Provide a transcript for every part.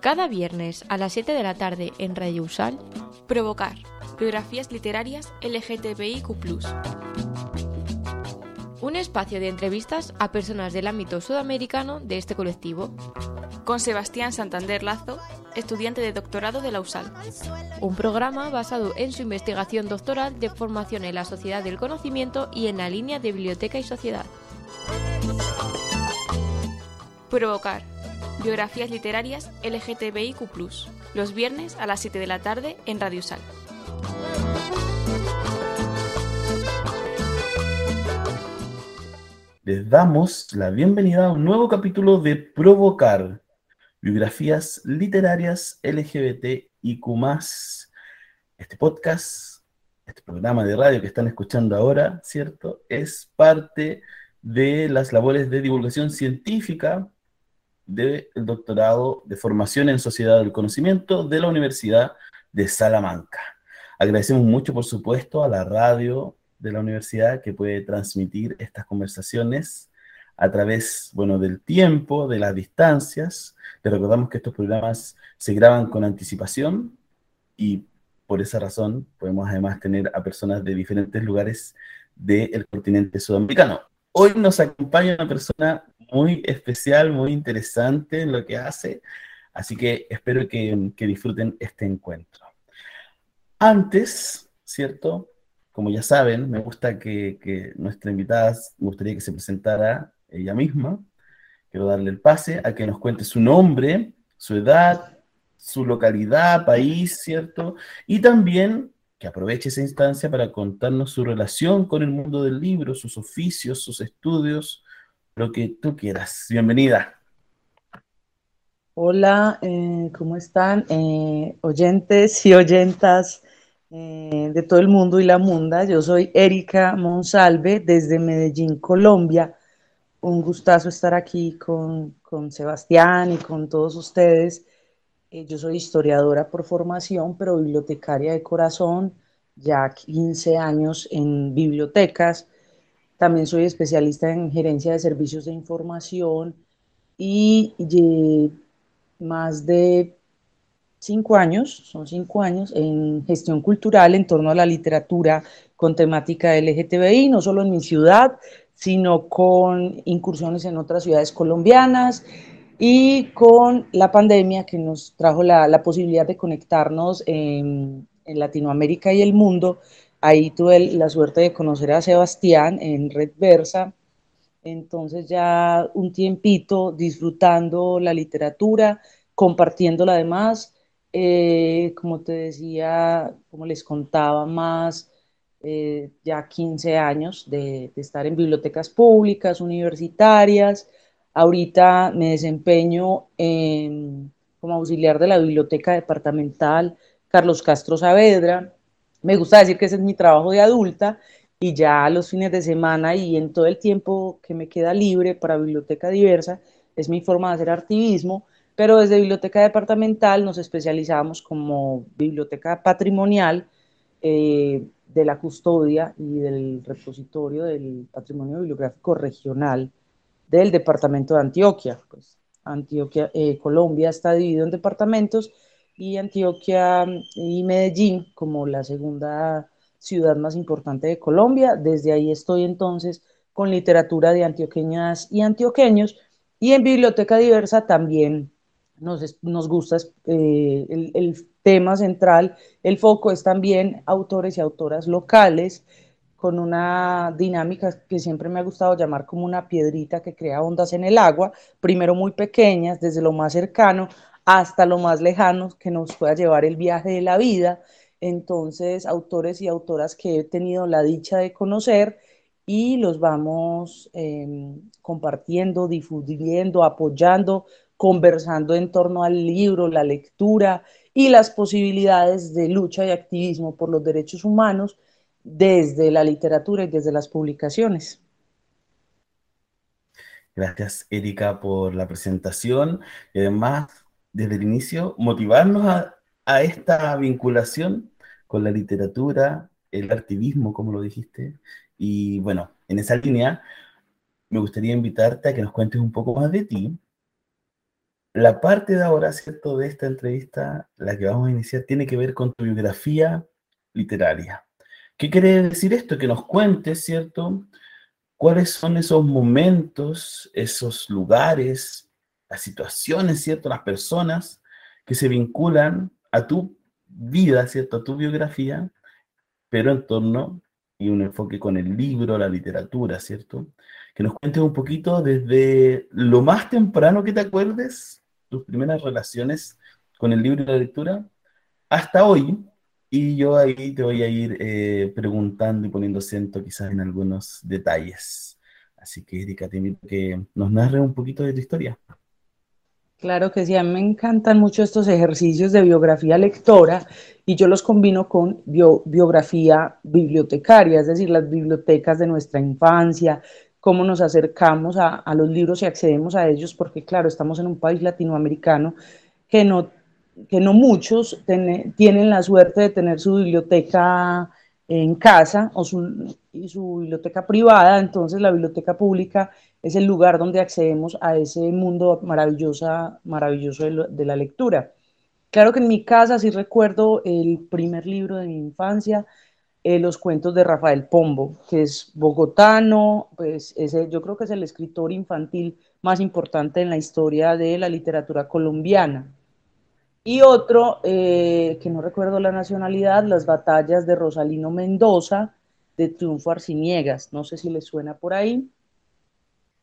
Cada viernes a las 7 de la tarde en Radio Usal, Provocar, biografías literarias LGTBIQ un espacio de entrevistas a personas del ámbito sudamericano de este colectivo. Con Sebastián Santander Lazo, estudiante de doctorado de la USAL. Un programa basado en su investigación doctoral de formación en la sociedad del conocimiento y en la línea de biblioteca y sociedad. Provocar. Biografías literarias LGTBIQ, los viernes a las 7 de la tarde en Radio USAL. les damos la bienvenida a un nuevo capítulo de Provocar, biografías literarias LGBT y Q+. Este podcast, este programa de radio que están escuchando ahora, ¿cierto? Es parte de las labores de divulgación científica del doctorado de formación en sociedad del conocimiento de la Universidad de Salamanca. Agradecemos mucho, por supuesto, a la radio de la universidad que puede transmitir estas conversaciones a través, bueno, del tiempo, de las distancias. Les recordamos que estos programas se graban con anticipación y por esa razón podemos además tener a personas de diferentes lugares del continente sudamericano. Hoy nos acompaña una persona muy especial, muy interesante en lo que hace, así que espero que, disfruten este encuentro. Antes, ¿cierto? como ya saben, me gusta que, nuestra invitada, me gustaría que se presentara ella misma. Quiero darle el pase a que nos cuente su nombre, su edad, su localidad, país, ¿cierto? Y también que aproveche esa instancia para contarnos su relación con el mundo del libro, sus oficios, sus estudios, lo que tú quieras. Bienvenida. Hola, eh, ¿cómo están? Eh, oyentes y oyentas eh, de todo el mundo y la munda. Yo soy Erika Monsalve desde Medellín, Colombia. Un gustazo estar aquí con, con Sebastián y con todos ustedes. Eh, yo soy historiadora por formación, pero bibliotecaria de corazón, ya 15 años en bibliotecas. También soy especialista en gerencia de servicios de información y, y más de cinco años, son cinco años en gestión cultural en torno a la literatura con temática LGTBI, no solo en mi ciudad, sino con incursiones en otras ciudades colombianas y con la pandemia que nos trajo la, posibilidad de conectarnos en, en, Latinoamérica y el mundo. Ahí tuve la suerte de conocer a Sebastián en Red Versa, entonces ya un tiempito disfrutando la literatura, compartiéndola además, eh, como te decía, como les contaba más, eh, ya 15 años de, estar en bibliotecas públicas, universitarias. Ahorita me desempeño como auxiliar de la biblioteca departamental Carlos Castro Saavedra. Me gusta decir que ese es mi trabajo de adulta y ya los fines de semana y en todo el tiempo que me queda libre para biblioteca diversa es mi forma de hacer activismo pero desde biblioteca departamental nos especializamos como biblioteca patrimonial eh, de la custodia y del repositorio del patrimonio bibliográfico regional del departamento de Antioquia. Pues, Antioquia, eh, Colombia está dividido en departamentos y Antioquia y Medellín como la segunda ciudad más importante de Colombia. Desde ahí estoy entonces con literatura de antioqueñas y antioqueños y en biblioteca diversa también nos, gusta eh, el, tema central, el foco es también autores y autoras locales, con una dinámica que siempre me ha gustado llamar como una piedrita que crea ondas en el agua, primero muy pequeñas, desde lo más cercano hasta lo más lejano que nos pueda llevar el viaje de la vida. Entonces, autores y autoras que he tenido la dicha de conocer y los vamos em, compartiendo, difundiendo, apoyando, conversando en torno al libro, la lectura y las posibilidades de lucha y activismo por los derechos humanos desde la literatura y desde las publicaciones. Gracias, Erika, por la presentación y además, desde el inicio, motivarnos a, esta vinculación con la literatura, el activismo, como lo dijiste. Y bueno, en esa línea, me gustaría invitarte a que nos cuentes un poco más de ti. La parte de ahora, ¿cierto?, de esta entrevista, la que vamos a iniciar, tiene que ver con tu biografía literaria. ¿Qué quiere decir esto? Que nos cuentes, ¿cierto?, cuáles son esos momentos, esos lugares, las situaciones, ¿cierto?, las personas que se vinculan a tu vida, ¿cierto?, a tu biografía, pero en torno y un enfoque con el libro, la literatura, ¿cierto? Que nos cuentes un poquito desde lo más temprano que te acuerdes, tus primeras relaciones con el libro y la lectura, hasta hoy. Y yo ahí te voy a ir eh, preguntando y poniendo acento quizás en algunos detalles. Así que, Erika, te invito a que nos narre un poquito de tu historia. Claro que sí, a mí me encantan mucho estos ejercicios de biografía lectora y yo los combino con biografía bibliotecaria, es decir, las bibliotecas de nuestra infancia, cómo nos acercamos a, los libros y accedemos a ellos, porque claro, estamos en un país latinoamericano que no, que no muchos tienen la suerte de tener su biblioteca en casa o su, su biblioteca privada, entonces la biblioteca pública es el lugar donde accedemos a ese mundo maravillosa, maravilloso de, la lectura. Claro que en mi casa sí recuerdo el primer libro de mi infancia, eh, los cuentos de Rafael Pombo, que es bogotano, pues ese, yo creo que es el escritor infantil más importante en la historia de la literatura colombiana. Y otro, eh, que no recuerdo la nacionalidad, las batallas de Rosalino Mendoza, de Triunfo Arciniegas, no sé si les suena por ahí.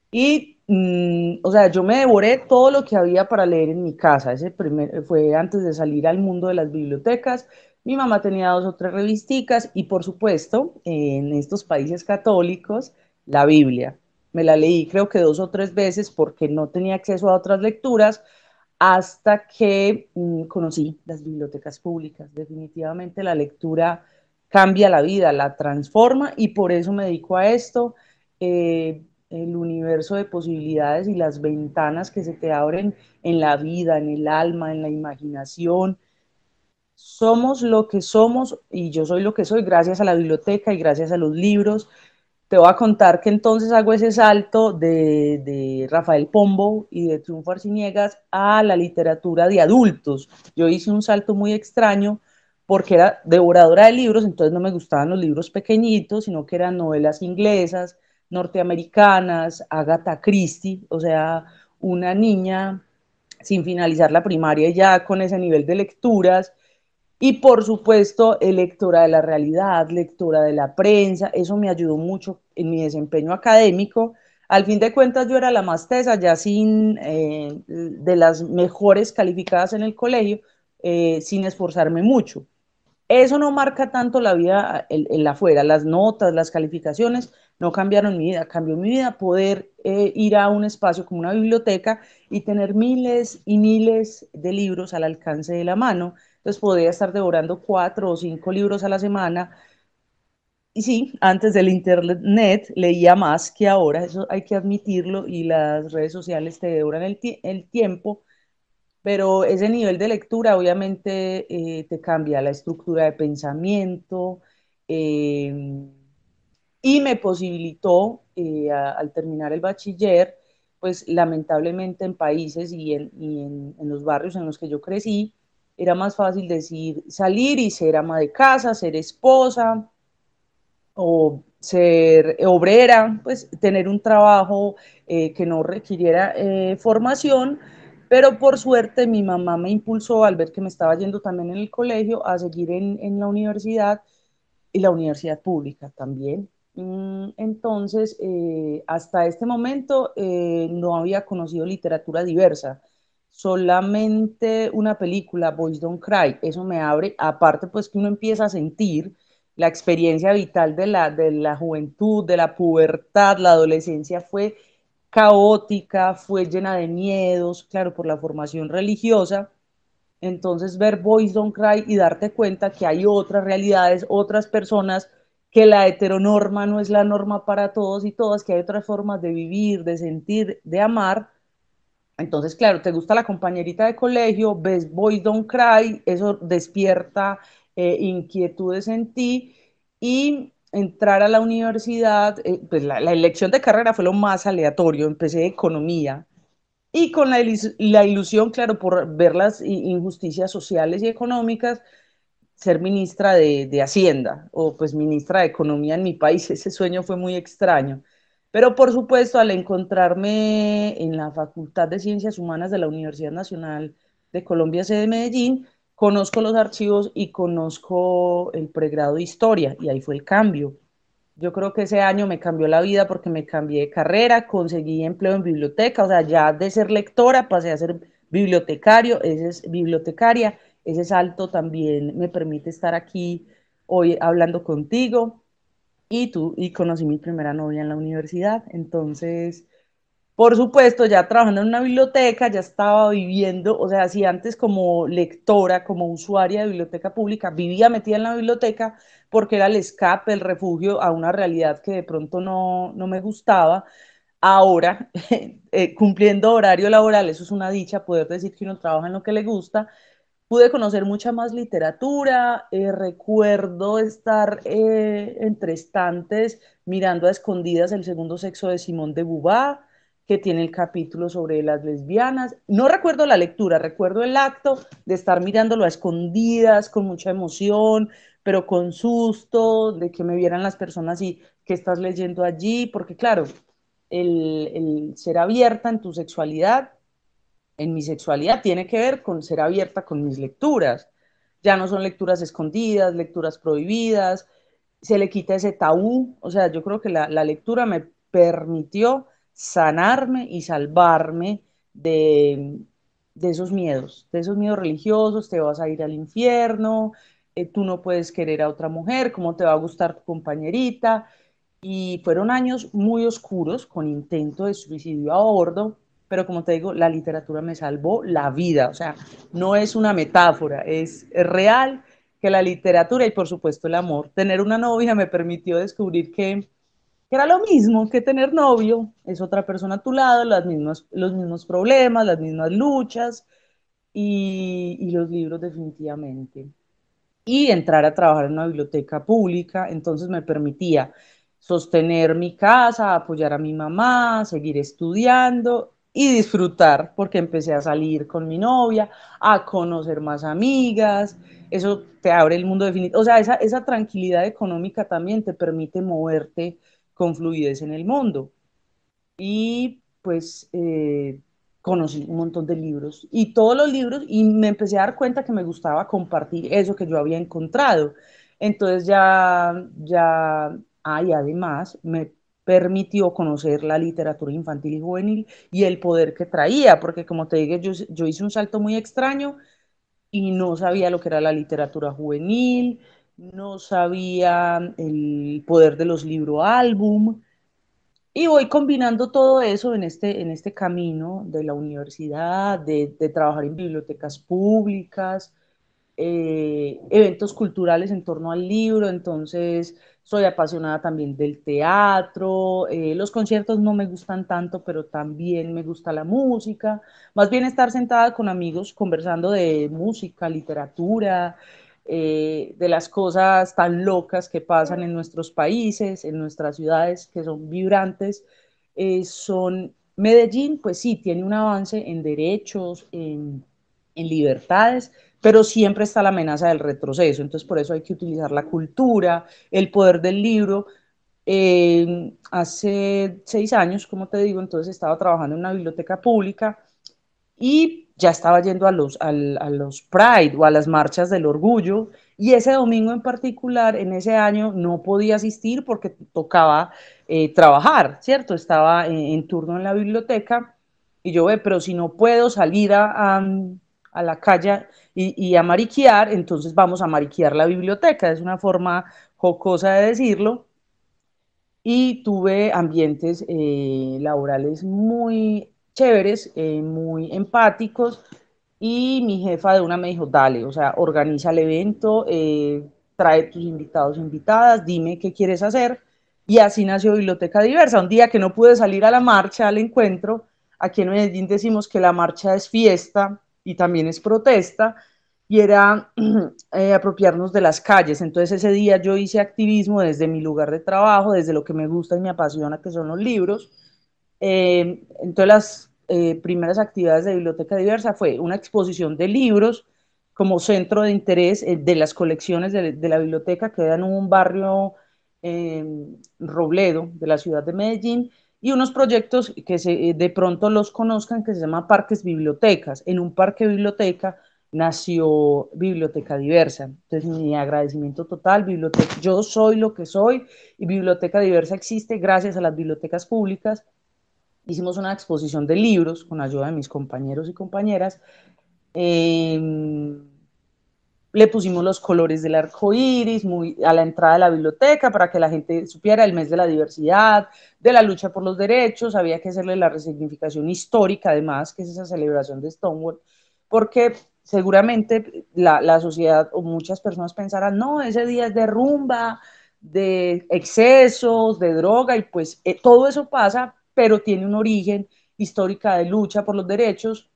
Y, mm, o sea, yo me devoré todo lo que había para leer en mi casa. Ese primer, fue antes de salir al mundo de las bibliotecas. Mi mamá tenía dos o tres revisticas y, por supuesto, en estos países católicos, la Biblia. Me la leí creo que dos o tres veces porque no tenía acceso a otras lecturas hasta que mm, conocí las bibliotecas públicas. Definitivamente la lectura cambia la vida, la transforma y por eso me dedico a esto. Eh, el universo de posibilidades y las ventanas que se te abren en la vida, en el alma, en la imaginación. Somos lo que somos y yo soy lo que soy gracias a la biblioteca y gracias a los libros. Te voy a contar que entonces hago ese salto de, de Rafael Pombo y de Triunfo Arciniegas a la literatura de adultos. Yo hice un salto muy extraño porque era devoradora de libros, entonces no me gustaban los libros pequeñitos, sino que eran novelas inglesas, norteamericanas, Agatha Christie, o sea, una niña sin finalizar la primaria ya con ese nivel de lecturas. Y por supuesto, lectora de la realidad, lectora de la prensa, eso me ayudó mucho en mi desempeño académico. Al fin de cuentas, yo era la más tesa, ya sin eh, de las mejores calificadas en el colegio, eh, sin esforzarme mucho. Eso no marca tanto la vida en, la afuera, las notas, las calificaciones no cambiaron mi vida, cambió mi vida poder eh, ir a un espacio como una biblioteca y tener miles y miles de libros al alcance de la mano. Entonces podía estar devorando cuatro o cinco libros a la semana. Y sí, antes del internet leía más que ahora, eso hay que admitirlo, y las redes sociales te devoran el, el tiempo pero ese nivel de lectura obviamente eh, te cambia la estructura de pensamiento em, y me posibilitó eh, al terminar el bachiller, pues lamentablemente en países y, en, los barrios en los que yo crecí, era más fácil decir salir y ser ama de casa, ser esposa o ser obrera, pues tener un trabajo eh, que no requiriera formación pero por suerte mi mamá me impulsó al ver que me estaba yendo también en el colegio a seguir en, la universidad y la universidad pública también. Mm, entonces, eh, hasta este momento eh, no había conocido literatura diversa, solamente una película, Boys Don't Cry, eso me abre, aparte pues que uno empieza a sentir la experiencia vital de la, de la juventud, de la pubertad, la adolescencia fue caótica, fue llena de miedos, claro, por la formación religiosa. Entonces, ver Boys Don't Cry y darte cuenta que hay otras realidades, otras personas, que la heteronorma no es la norma para todos y todas, que hay otras formas de vivir, de sentir, de amar. Entonces, claro, te gusta la compañerita de colegio, ves Boys Don't Cry, eso despierta eh, inquietudes en ti y entrar a la universidad, eh, pues la, elección de carrera fue lo más aleatorio, empecé economía y con la, la ilusión, claro, por ver las injusticias sociales y económicas, ser ministra de, de, Hacienda o pues ministra de Economía en mi país. Ese sueño fue muy extraño. Pero por supuesto, al encontrarme en la Facultad de Ciencias Humanas de la Universidad Nacional de Colombia, sede de Medellín, conozco los archivos y conozco el pregrado de historia y ahí fue el cambio. Yo creo que ese año me cambió la vida porque me cambié de carrera, conseguí empleo en biblioteca, o sea, ya de ser lectora pasé a ser bibliotecario, ese es bibliotecaria, ese salto también me permite estar aquí hoy hablando contigo y tú y conocí mi primera novia en la universidad, entonces por supuesto, ya trabajando en una biblioteca, ya estaba viviendo, o sea, si antes como lectora, como usuaria de biblioteca pública, vivía metida en la biblioteca porque era el escape, el refugio a una realidad que de pronto no, no me gustaba. Ahora, eh, cumpliendo horario laboral, eso es una dicha, poder decir que uno trabaja en lo que le gusta, pude conocer mucha más literatura, eh, recuerdo estar eh, entre estantes mirando a escondidas el segundo sexo de Simón de Beauvoir, que tiene el capítulo sobre las lesbianas. No recuerdo la lectura, recuerdo el acto de estar mirándolo a escondidas, con mucha emoción, pero con susto, de que me vieran las personas y que estás leyendo allí, porque claro, el, el ser abierta en tu sexualidad, en mi sexualidad, tiene que ver con ser abierta con mis lecturas. Ya no son lecturas escondidas, lecturas prohibidas, se le quita ese tabú, o sea, yo creo que la, lectura me permitió sanarme y salvarme de, esos miedos, de esos miedos religiosos, te vas a ir al infierno, eh, tú no puedes querer a otra mujer, cómo te va a gustar tu compañerita. Y fueron años muy oscuros con intento de suicidio a bordo, pero como te digo, la literatura me salvó la vida, o sea, no es una metáfora, es, real que la literatura y por supuesto el amor, tener una novia me permitió descubrir que que era lo mismo que tener novio, es otra persona a tu lado, las mismas, los mismos problemas, las mismas luchas y, y los libros definitivamente. Y entrar a trabajar en una biblioteca pública, entonces me permitía sostener mi casa, apoyar a mi mamá, seguir estudiando y disfrutar, porque empecé a salir con mi novia, a conocer más amigas, eso te abre el mundo definitivo, o sea, esa, esa tranquilidad económica también te permite moverte con fluidez en el mundo. Y pues eh, conocí un montón de libros y todos los libros y me empecé a dar cuenta que me gustaba compartir eso que yo había encontrado. Entonces ya, ya, hay además me permitió conocer la literatura infantil y juvenil y el poder que traía, porque como te dije, yo, yo hice un salto muy extraño y no sabía lo que era la literatura juvenil, no sabía el poder de los libros álbum. Y voy combinando todo eso en este, en este camino de la universidad, de, trabajar en bibliotecas públicas, eh, eventos culturales en torno al libro. Entonces, soy apasionada también del teatro. Eh, los conciertos no me gustan tanto, pero también me gusta la música. Más bien estar sentada con amigos conversando de música, literatura, eh, de las cosas tan locas que pasan en nuestros países, en nuestras ciudades, que son vibrantes, son Medellín, pues sí, tiene un avance en derechos, en, libertades, pero siempre está la amenaza del retroceso. Entonces, por eso hay que utilizar la cultura, el poder del libro. Eh, hace seis años, como te digo, entonces estaba trabajando en una biblioteca pública y ya estaba yendo a los, a, los Pride o a las marchas del orgullo y ese domingo en particular, en ese año, no podía asistir porque tocaba eh, trabajar, ¿cierto? Estaba en, turno en la biblioteca y yo, ve, pero si no puedo salir a, a, la calle y, y, a mariquear, entonces vamos a mariquear la biblioteca, es una forma jocosa de decirlo. Y tuve ambientes eh, laborales muy chéveres, eh, muy empáticos, y mi jefa de una me dijo, dale, o sea, organiza el evento, eh, trae tus invitados, invitadas, dime qué quieres hacer, y así nació Biblioteca Diversa. Un día que no pude salir a la marcha, al encuentro, aquí en Medellín decimos que la marcha es fiesta y también es protesta, y era eh, apropiarnos de las calles. Entonces ese día yo hice activismo desde mi lugar de trabajo, desde lo que me gusta y me apasiona, que son los libros. Eh, entonces las eh, primeras actividades de Biblioteca Diversa fue una exposición de libros como centro de interés de las colecciones de, la biblioteca que en un barrio Robledo de la ciudad de Medellín y unos proyectos que se, de pronto los conozcan que se llaman parques bibliotecas. En un parque biblioteca nació Biblioteca Diversa. Entonces, mi agradecimiento total, biblioteca, yo soy lo que soy y Biblioteca Diversa existe gracias a las bibliotecas públicas. Hicimos una exposición de libros con ayuda de mis compañeros y compañeras. Em, le pusimos los colores del arco iris muy, a la entrada de la biblioteca para que la gente supiera el mes de la diversidad, de la lucha por los derechos. Había que hacerle la resignificación histórica, además, que es esa celebración de Stonewall, porque seguramente la, sociedad o muchas personas pensarán, no, ese día es de rumba, de excesos, de droga, y pues eh, todo eso pasa, pero tiene un origen histórica de lucha por los derechos,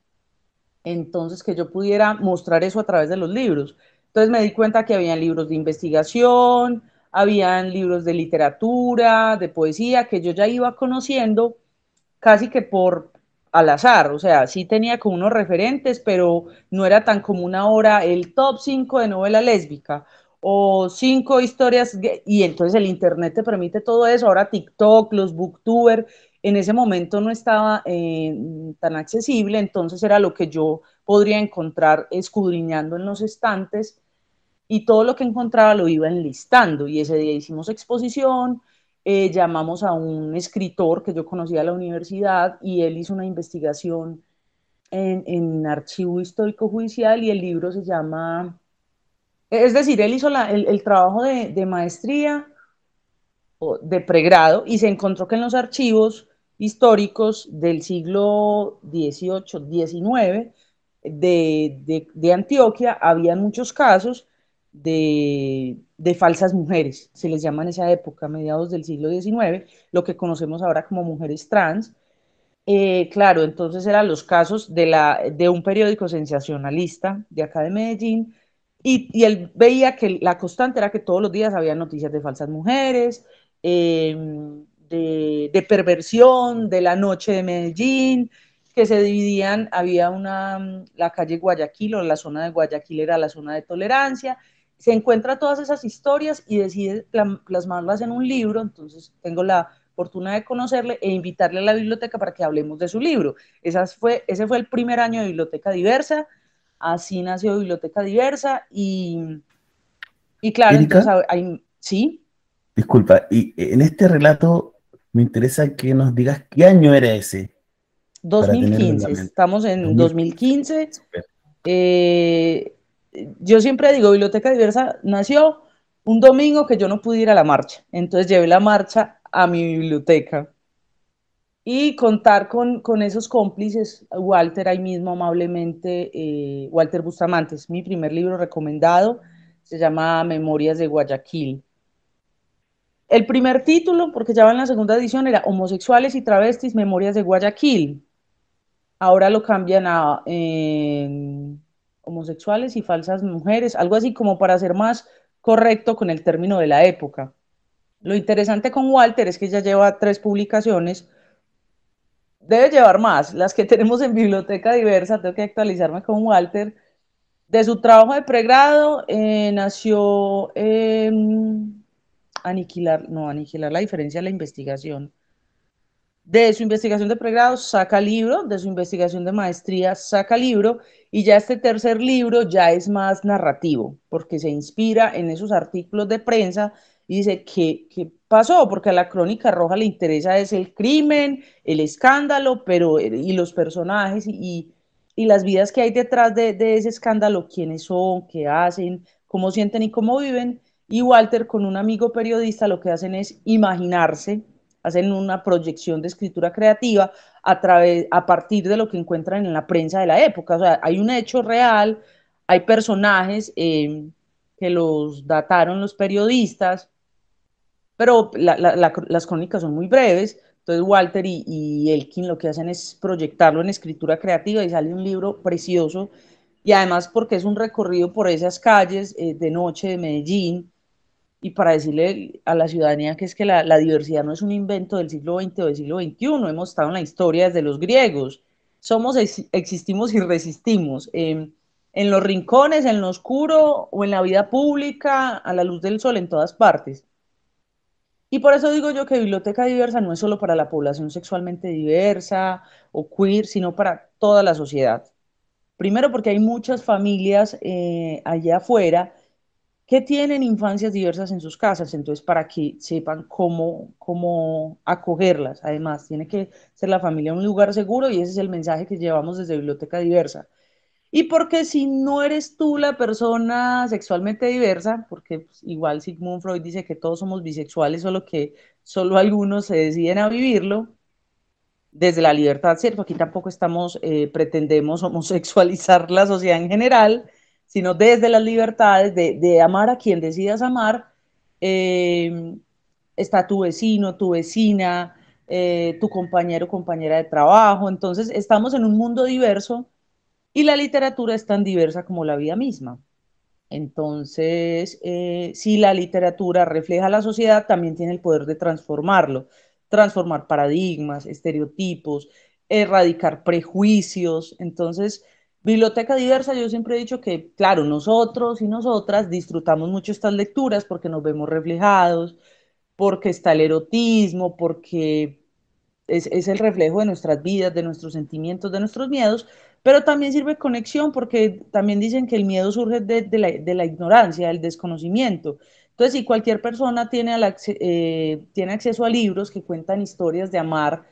entonces que yo pudiera mostrar eso a través de los libros. Entonces me di cuenta que habían libros de investigación, habían libros de literatura, de poesía, que yo ya iba conociendo casi que por, al azar, o sea, sí tenía como unos referentes, pero no era tan común ahora el top 5 de novela lésbica o cinco historias, y entonces el Internet te permite todo eso, ahora TikTok, los booktubers, en ese momento no estaba eh, tan accesible, entonces era lo que yo podría encontrar escudriñando en los estantes y todo lo que encontraba lo iba enlistando. Y ese día hicimos exposición, eh, llamamos a un escritor que yo conocía a la universidad y él hizo una investigación en, archivo histórico judicial y el libro se llama, es decir, él hizo el, trabajo de, de maestría o de pregrado y se encontró que en los archivos históricos del siglo XVIII, XIX de, de Antioquia había muchos casos de, falsas mujeres, se les llama en esa época, mediados del siglo XIX, lo que conocemos ahora como mujeres trans. Eh, claro, entonces eran los casos de, la, de un periódico sensacionalista de acá de Medellín, y, él veía que la constante era que todos los días había noticias de falsas mujeres, em, de, de, perversión, de la noche de Medellín, que se dividían, había una, la calle Guayaquil o la zona de Guayaquil era la zona de tolerancia, se encuentra todas esas historias y decide plasmarlas en un libro, entonces tengo la fortuna de conocerle e invitarle a la biblioteca para que hablemos de su libro. fue, ese fue el primer año de Biblioteca Diversa, así nació Biblioteca Diversa y, y claro, entonces hay, sí. Disculpa, y en este relato me interesa que nos digas qué año era ese. 2015, estamos en 2015. Eh, yo siempre digo, Biblioteca Diversa nació un domingo que yo no pude ir a la marcha, entonces llevé la marcha a mi biblioteca y contar con, esos cómplices, Walter ahí mismo amablemente, eh, Walter Bustamantes, mi primer libro recomendado, se llama Memorias de Guayaquil. El primer título, porque ya va en la segunda edición, era Homosexuales y Travestis, Memorias de Guayaquil. Ahora lo cambian a homosexuales y falsas mujeres, algo así como para ser más correcto con el término de la época. Lo interesante con Walter es que ya lleva tres publicaciones, debe llevar más, las que tenemos en biblioteca diversa, tengo que actualizarme con Walter. De su trabajo de pregrado eh, nació aniquilar, no, aniquilar la diferencia de la investigación de su investigación de pregrado saca libro, de su investigación de maestría saca libro, y ya este tercer libro ya es más narrativo, porque se inspira en esos artículos de prensa y dice, ¿qué, qué pasó? Porque a la crónica roja le interesa es el crimen, el escándalo, pero y los personajes y, y las vidas que hay detrás de, de ese escándalo, quiénes son, qué hacen, cómo sienten y cómo viven. Y Walter con un amigo periodista lo que hacen es imaginarse hacen una proyección de escritura creativa a, través, a partir de lo que encuentran en la prensa de la época. O sea, hay un hecho real, hay personajes eh, que los dataron los periodistas, pero las crónicas son muy breves. Entonces Walter y, Elkin lo que hacen es proyectarlo en escritura creativa y sale un libro precioso y además porque es un recorrido por esas calles eh, de noche de Medellín y para decirle a la ciudadanía que es que la, diversidad no es un invento del siglo XX o del siglo XXI, hemos estado en la historia desde los griegos, somos, existimos y resistimos. Em, en los rincones, en lo oscuro o en la vida pública, a la luz del sol, en todas partes. Y por eso digo yo que biblioteca diversa no es solo para la población sexualmente diversa o queer, sino para toda la sociedad. Primero porque hay muchas familias eh, allá afuera que tienen infancias diversas en sus casas, entonces para que sepan cómo, cómo acogerlas. Además, tiene que ser la familia un lugar seguro y ese es el mensaje que llevamos desde Biblioteca Diversa. Y porque si no eres tú la persona sexualmente diversa, porque pues, igual Sigmund Freud dice que todos somos bisexuales, solo que solo algunos se deciden a vivirlo, desde la libertad, ¿cierto? Aquí tampoco estamos, eh, pretendemos homosexualizar la sociedad en general, sino desde las libertades de, amar a quien decidas amar. Eh, está tu vecino, tu vecina, eh, tu compañero, compañera de trabajo. Entonces, estamos en un mundo diverso y la literatura es tan diversa como la vida misma. Entonces, eh, si la literatura refleja la sociedad, también tiene el poder de transformarlo, transformar paradigmas, estereotipos, erradicar prejuicios. Entonces, Biblioteca Diversa, yo siempre he dicho que, claro, nosotros y nosotras disfrutamos mucho estas lecturas porque nos vemos reflejados, porque está el erotismo, porque es, es el reflejo de nuestras vidas, de nuestros sentimientos, de nuestros miedos, pero también sirve conexión porque también dicen que el miedo surge de, la, ignorancia, del desconocimiento. Entonces, si cualquier persona tiene, eh, tiene acceso a libros que cuentan historias de amar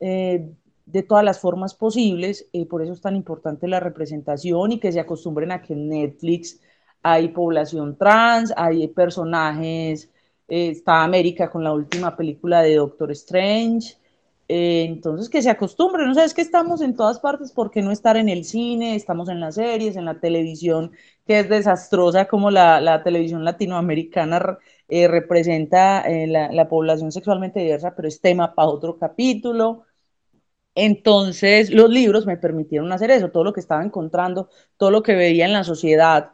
eh, de todas las formas posibles, eh, por eso es tan importante la representación y que se acostumbren a que en Netflix hay población trans, hay personajes, está América con la última película de Doctor Strange, eh, entonces, que se acostumbren, no sabes que estamos en todas partes, ¿por qué no estar en el cine? Estamos en las series, en la televisión, que es desastrosa como la, televisión latinoamericana eh, representa eh, la, población sexualmente diversa, pero es tema para otro capítulo. Entonces, los libros me permitieron hacer eso, todo lo que estaba encontrando, todo lo que veía en la sociedad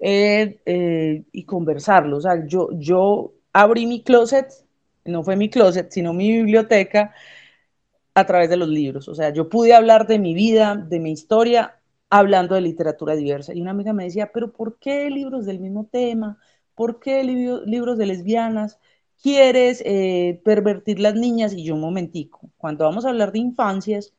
y conversarlo. O sea, yo, yo abrí mi closet, no fue mi closet, sino mi biblioteca, a través de los libros. O sea, yo pude hablar de mi vida, de mi historia, hablando de literatura diversa. Y una amiga me decía, pero ¿por qué libros del mismo tema? ¿Por qué libros de lesbianas? ¿Quieres eh, pervertir las niñas? Y yo un momentico, cuando vamos a hablar de infancias,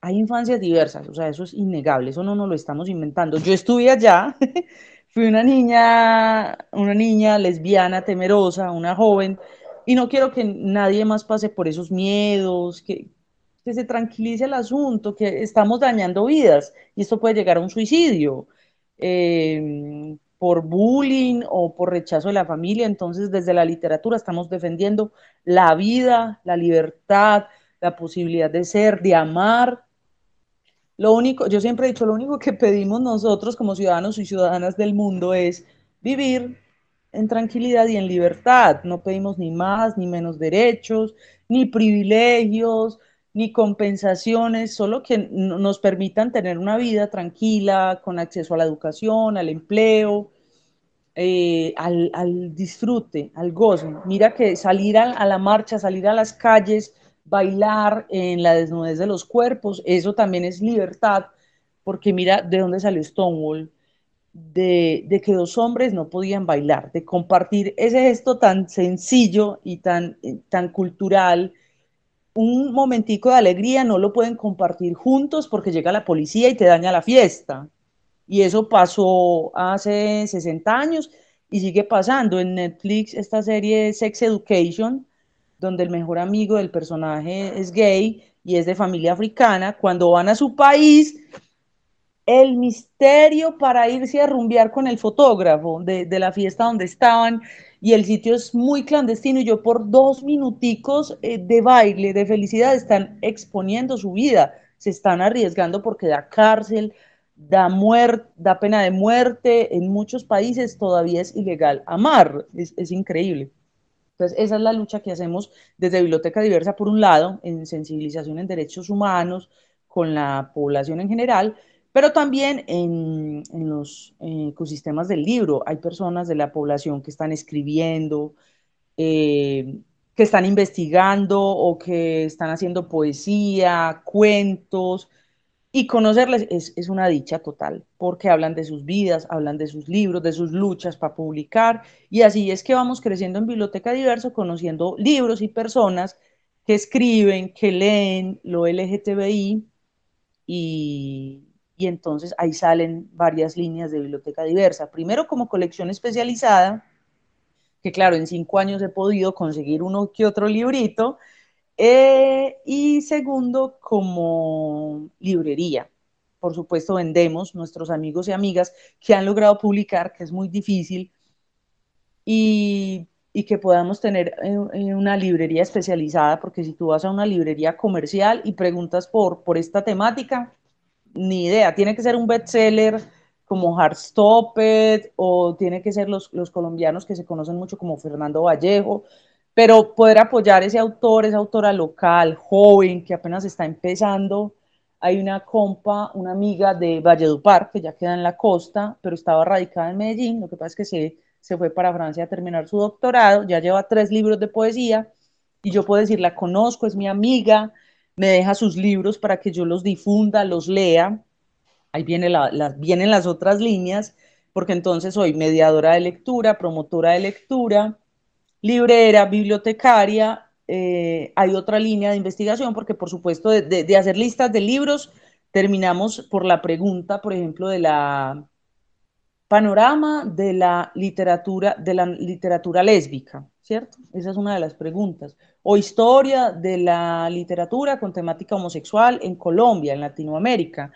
hay infancias diversas, o sea, eso es innegable, eso no nos lo estamos inventando. Yo estuve allá, fui una niña, una niña lesbiana temerosa, una joven y no quiero que nadie más pase por esos miedos, que, que se tranquilice el asunto, que estamos dañando vidas y esto puede llegar a un suicidio em, por bullying o por rechazo de la familia. Entonces, desde la literatura estamos defendiendo la vida, la libertad, la posibilidad de ser, de amar. Lo único, yo siempre he dicho, lo único que pedimos nosotros como ciudadanos y ciudadanas del mundo es vivir en tranquilidad y en libertad. No pedimos ni más ni menos derechos, ni privilegios, ni compensaciones, solo que nos permitan tener una vida tranquila, con acceso a la educación, al empleo, eh, al, disfrute, al gozo. Mira que salir a, a la marcha, salir a las calles, bailar en la desnudez de los cuerpos, eso también es libertad, porque mira de dónde salió Stonewall, de, que dos hombres no podían bailar, de compartir ese gesto tan sencillo y tan, eh, tan cultural. Un momentico de alegría no lo pueden compartir juntos porque llega la policía y te daña la fiesta. Y eso pasó hace 60 años y sigue pasando. En Netflix esta serie Sex Education, donde el mejor amigo del personaje es gay y es de familia africana, cuando van a su país el misterio para irse a rumbear con el fotógrafo de, la fiesta donde estaban y el sitio es muy clandestino y yo por dos minuticos eh, de baile, de felicidad, están exponiendo su vida, se están arriesgando porque da cárcel, da, muerte, da pena de muerte, en muchos países todavía es ilegal amar, es, es increíble. Entonces, esa es la lucha que hacemos desde Biblioteca Diversa, por un lado, en sensibilización en derechos humanos, con la población en general, pero también en, los eh, ecosistemas del libro. Hay personas de la población que están escribiendo, eh, que están investigando o que están haciendo poesía, cuentos, y conocerles es, una dicha total, porque hablan de sus vidas, hablan de sus libros, de sus luchas para publicar, y así es que vamos creciendo en Biblioteca Diverso, conociendo libros y personas que escriben, que leen lo LGTBI, y, y entonces ahí salen varias líneas de Biblioteca Diversa. Primero como colección especializada, que claro, en cinco años he podido conseguir uno que otro librito, eh, y segundo, como librería. Por supuesto, vendemos nuestros amigos y amigas que han logrado publicar, que es muy difícil, y, que podamos tener una librería especializada, porque si tú vas a una librería comercial y preguntas por, por esta temática, ni idea, tiene que ser un bestseller como Heartstopper o tiene que ser los, los colombianos que se conocen mucho como Fernando Vallejo, pero poder apoyar ese autor, esa autora local, joven, que apenas está empezando. Hay una compa, una amiga de Valledupar, que ya queda en la costa, pero estaba radicada en Medellín, lo que pasa es que se, se fue para Francia a terminar su doctorado, ya lleva tres libros de poesía, y yo puedo decir, la conozco, es mi amiga, me deja sus libros para que yo los difunda, los lea. Ahí viene la, vienen las otras líneas, porque entonces soy mediadora de lectura, promotora de lectura, librera, bibliotecaria, eh, hay otra línea de investigación, porque por supuesto de, hacer listas de libros, terminamos por la pregunta, por ejemplo, de la panorama de la literatura, de la literatura lésbica, ¿cierto? Esa es una de las preguntas. O historia de la literatura con temática homosexual en Colombia, en Latinoamérica.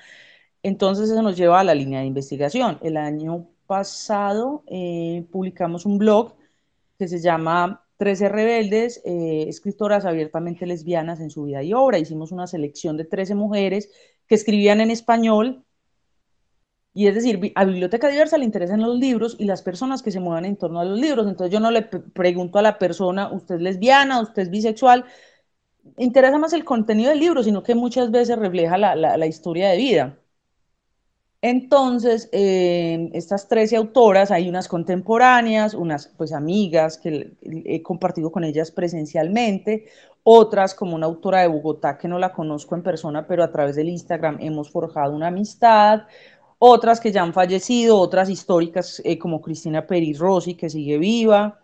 Entonces eso nos lleva a la línea de investigación. El año pasado eh, publicamos un blog que se llama Trece Rebeldes, eh, escritoras abiertamente lesbianas en su vida y obra. Hicimos una selección de 13 mujeres que escribían en español. Y es decir, a Biblioteca Diversa le interesan los libros y las personas que se muevan en torno a los libros. Entonces yo no le pregunto a la persona, usted es lesbiana, usted es bisexual. Interesa más el contenido del libro, sino que muchas veces refleja la, la historia de vida. Entonces, eh, estas 13 autoras, hay unas contemporáneas, unas pues amigas que he compartido con ellas presencialmente, otras como una autora de Bogotá que no la conozco en persona, pero a través del Instagram hemos forjado una amistad, otras que ya han fallecido, otras históricas eh, como Cristina Peri Rossi que sigue viva,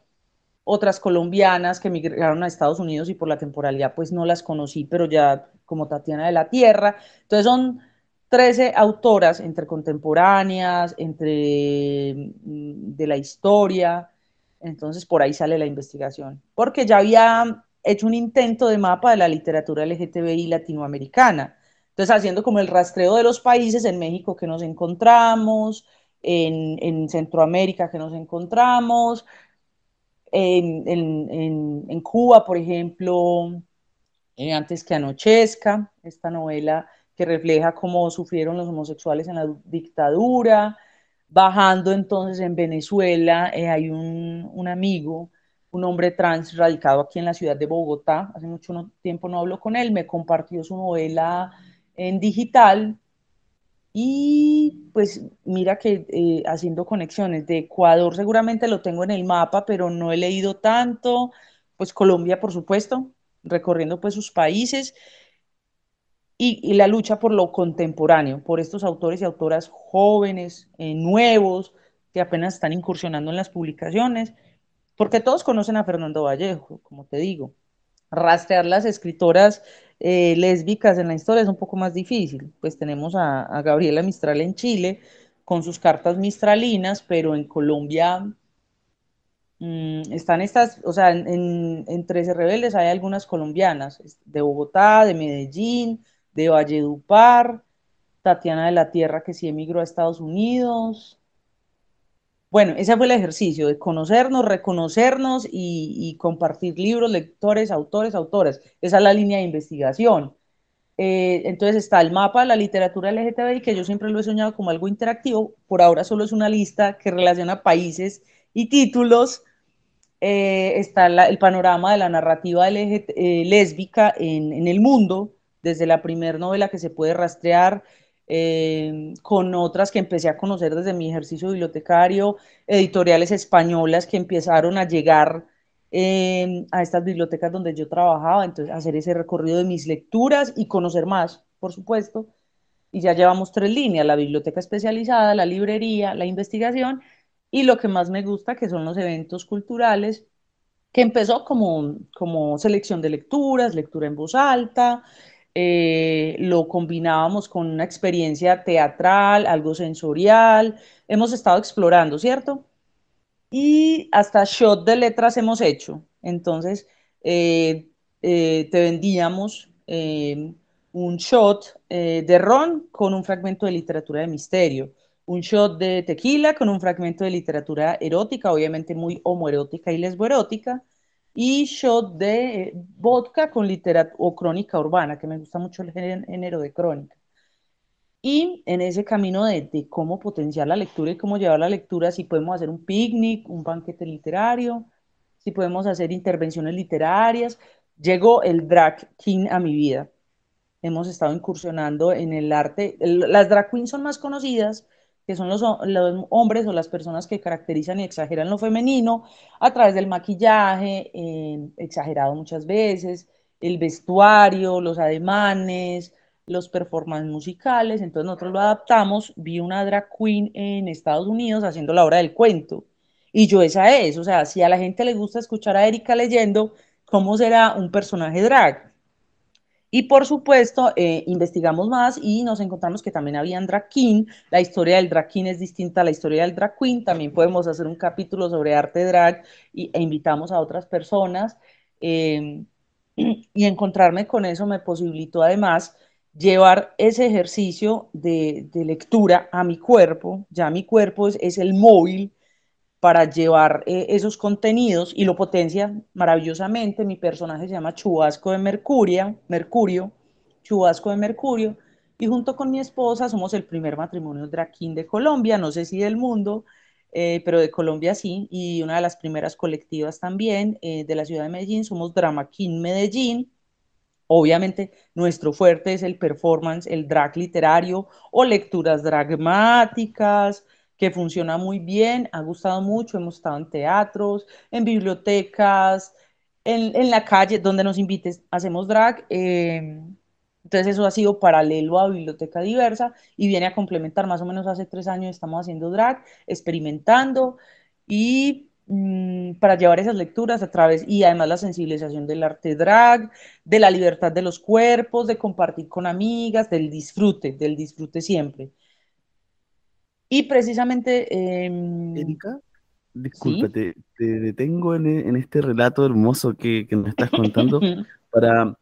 otras colombianas que emigraron a Estados Unidos y por la temporalidad pues no las conocí, pero ya como Tatiana de la Tierra. Entonces son 13 autoras entre contemporáneas, entre mm, de la historia, entonces por ahí sale la investigación, porque ya había hecho un intento de mapa de la literatura LGTBI latinoamericana, entonces haciendo como el rastreo de los países en México que nos encontramos, en, Centroamérica que nos encontramos, en, Cuba, por ejemplo, eh, antes que anochezca, esta novela que refleja cómo sufrieron los homosexuales en la dictadura. Bajando entonces en Venezuela, eh, hay un, un, amigo, un hombre trans radicado aquí en la ciudad de Bogotá, hace mucho tiempo no hablo con él, me compartió su novela en digital. Y pues mira que eh, haciendo conexiones de Ecuador seguramente lo tengo en el mapa, pero no he leído tanto, pues Colombia por supuesto, recorriendo pues sus países y, la lucha por lo contemporáneo, por estos autores y autoras jóvenes, eh, nuevos, que apenas están incursionando en las publicaciones, porque todos conocen a Fernando Vallejo, como te digo. Rastrear las escritoras eh, lésbicas en la historia es un poco más difícil, pues tenemos a, Gabriela Mistral en Chile con sus cartas mistralinas, pero en Colombia mm, están estas, o sea, en, en 13 rebeldes hay algunas colombianas, de Bogotá, de Medellín, de Valledupar, Tatiana de la Tierra que sí emigró a Estados Unidos. Bueno, ese fue el ejercicio de conocernos, reconocernos y, compartir libros, lectores, autores, autoras. Esa es la línea de investigación. Eh, entonces está el mapa de la literatura LGTBI, que yo siempre lo he soñado como algo interactivo. Por ahora solo es una lista que relaciona países y títulos. Eh, está el panorama de la narrativa eh, lésbica en, en, el mundo, desde la primera novela que se puede rastrear eh, con otras que empecé a conocer desde mi ejercicio bibliotecario, editoriales españolas que empezaron a llegar eh, a estas bibliotecas donde yo trabajaba, entonces hacer ese recorrido de mis lecturas y conocer más, por supuesto. Y ya llevamos tres líneas, la biblioteca especializada, la librería, la investigación y lo que más me gusta, que son los eventos culturales, que empezó como, como selección de lecturas, lectura en voz alta, eh, lo combinábamos con una experiencia teatral, algo sensorial, hemos estado explorando, ¿cierto? Y hasta shot de letras hemos hecho. Entonces, eh, eh, te vendíamos un shot de ron con un fragmento de literatura de misterio, un shot de tequila con un fragmento de literatura erótica, obviamente muy homoerótica y lesboerótica, y shot de eh, vodka con literatura o crónica urbana, que me gusta mucho el género de crónica. Y en ese camino de, de, cómo potenciar la lectura y cómo llevar la lectura, si podemos hacer un picnic, un banquete literario, si podemos hacer intervenciones literarias, llegó el drag king a mi vida. Hemos estado incursionando en el arte. las drag queens son más conocidas que son los, hombres o las personas que caracterizan y exageran lo femenino a través del maquillaje, eh, exagerado muchas veces, el vestuario, los ademanes, los performances musicales. Entonces nosotros lo adaptamos. Vi una drag queen en Estados Unidos haciendo la hora del cuento. Y yo esa es, o sea, si a la gente le gusta escuchar a Erika leyendo, ¿cómo será un personaje drag? Y por supuesto, eh, investigamos más y nos encontramos que también había drag king. La historia del drag king es distinta a la historia del drag queen. También podemos hacer un capítulo sobre arte drag e invitamos a otras personas. Em, y encontrarme con eso me posibilitó además llevar ese ejercicio de, lectura a mi cuerpo. Ya mi cuerpo es el móvil para llevar eh, esos contenidos y lo potencia maravillosamente. Mi personaje se llama Chubasco de Mercurio, Mercurio, Chubasco de Mercurio, y junto con mi esposa somos el primer matrimonio drag king de Colombia, no sé si del mundo, eh, pero de Colombia sí, y una de las primeras colectivas también eh, de la ciudad de Medellín, somos Drama King Medellín. Obviamente nuestro fuerte es el performance, el drag literario o lecturas dragmáticas, que funciona muy bien, ha gustado mucho, hemos estado en teatros, en bibliotecas, en, la calle, donde nos invites, hacemos drag. Em, entonces eso ha sido paralelo a Biblioteca Diversa y viene a complementar, más o menos hace tres años estamos haciendo drag, experimentando y mm, para llevar esas lecturas a través y además la sensibilización del arte drag, de la libertad de los cuerpos, de compartir con amigas, del disfrute, del disfrute siempre. Y precisamente... Em, Erika, discúlpate, te, detengo en, este relato hermoso que, que nos estás contando para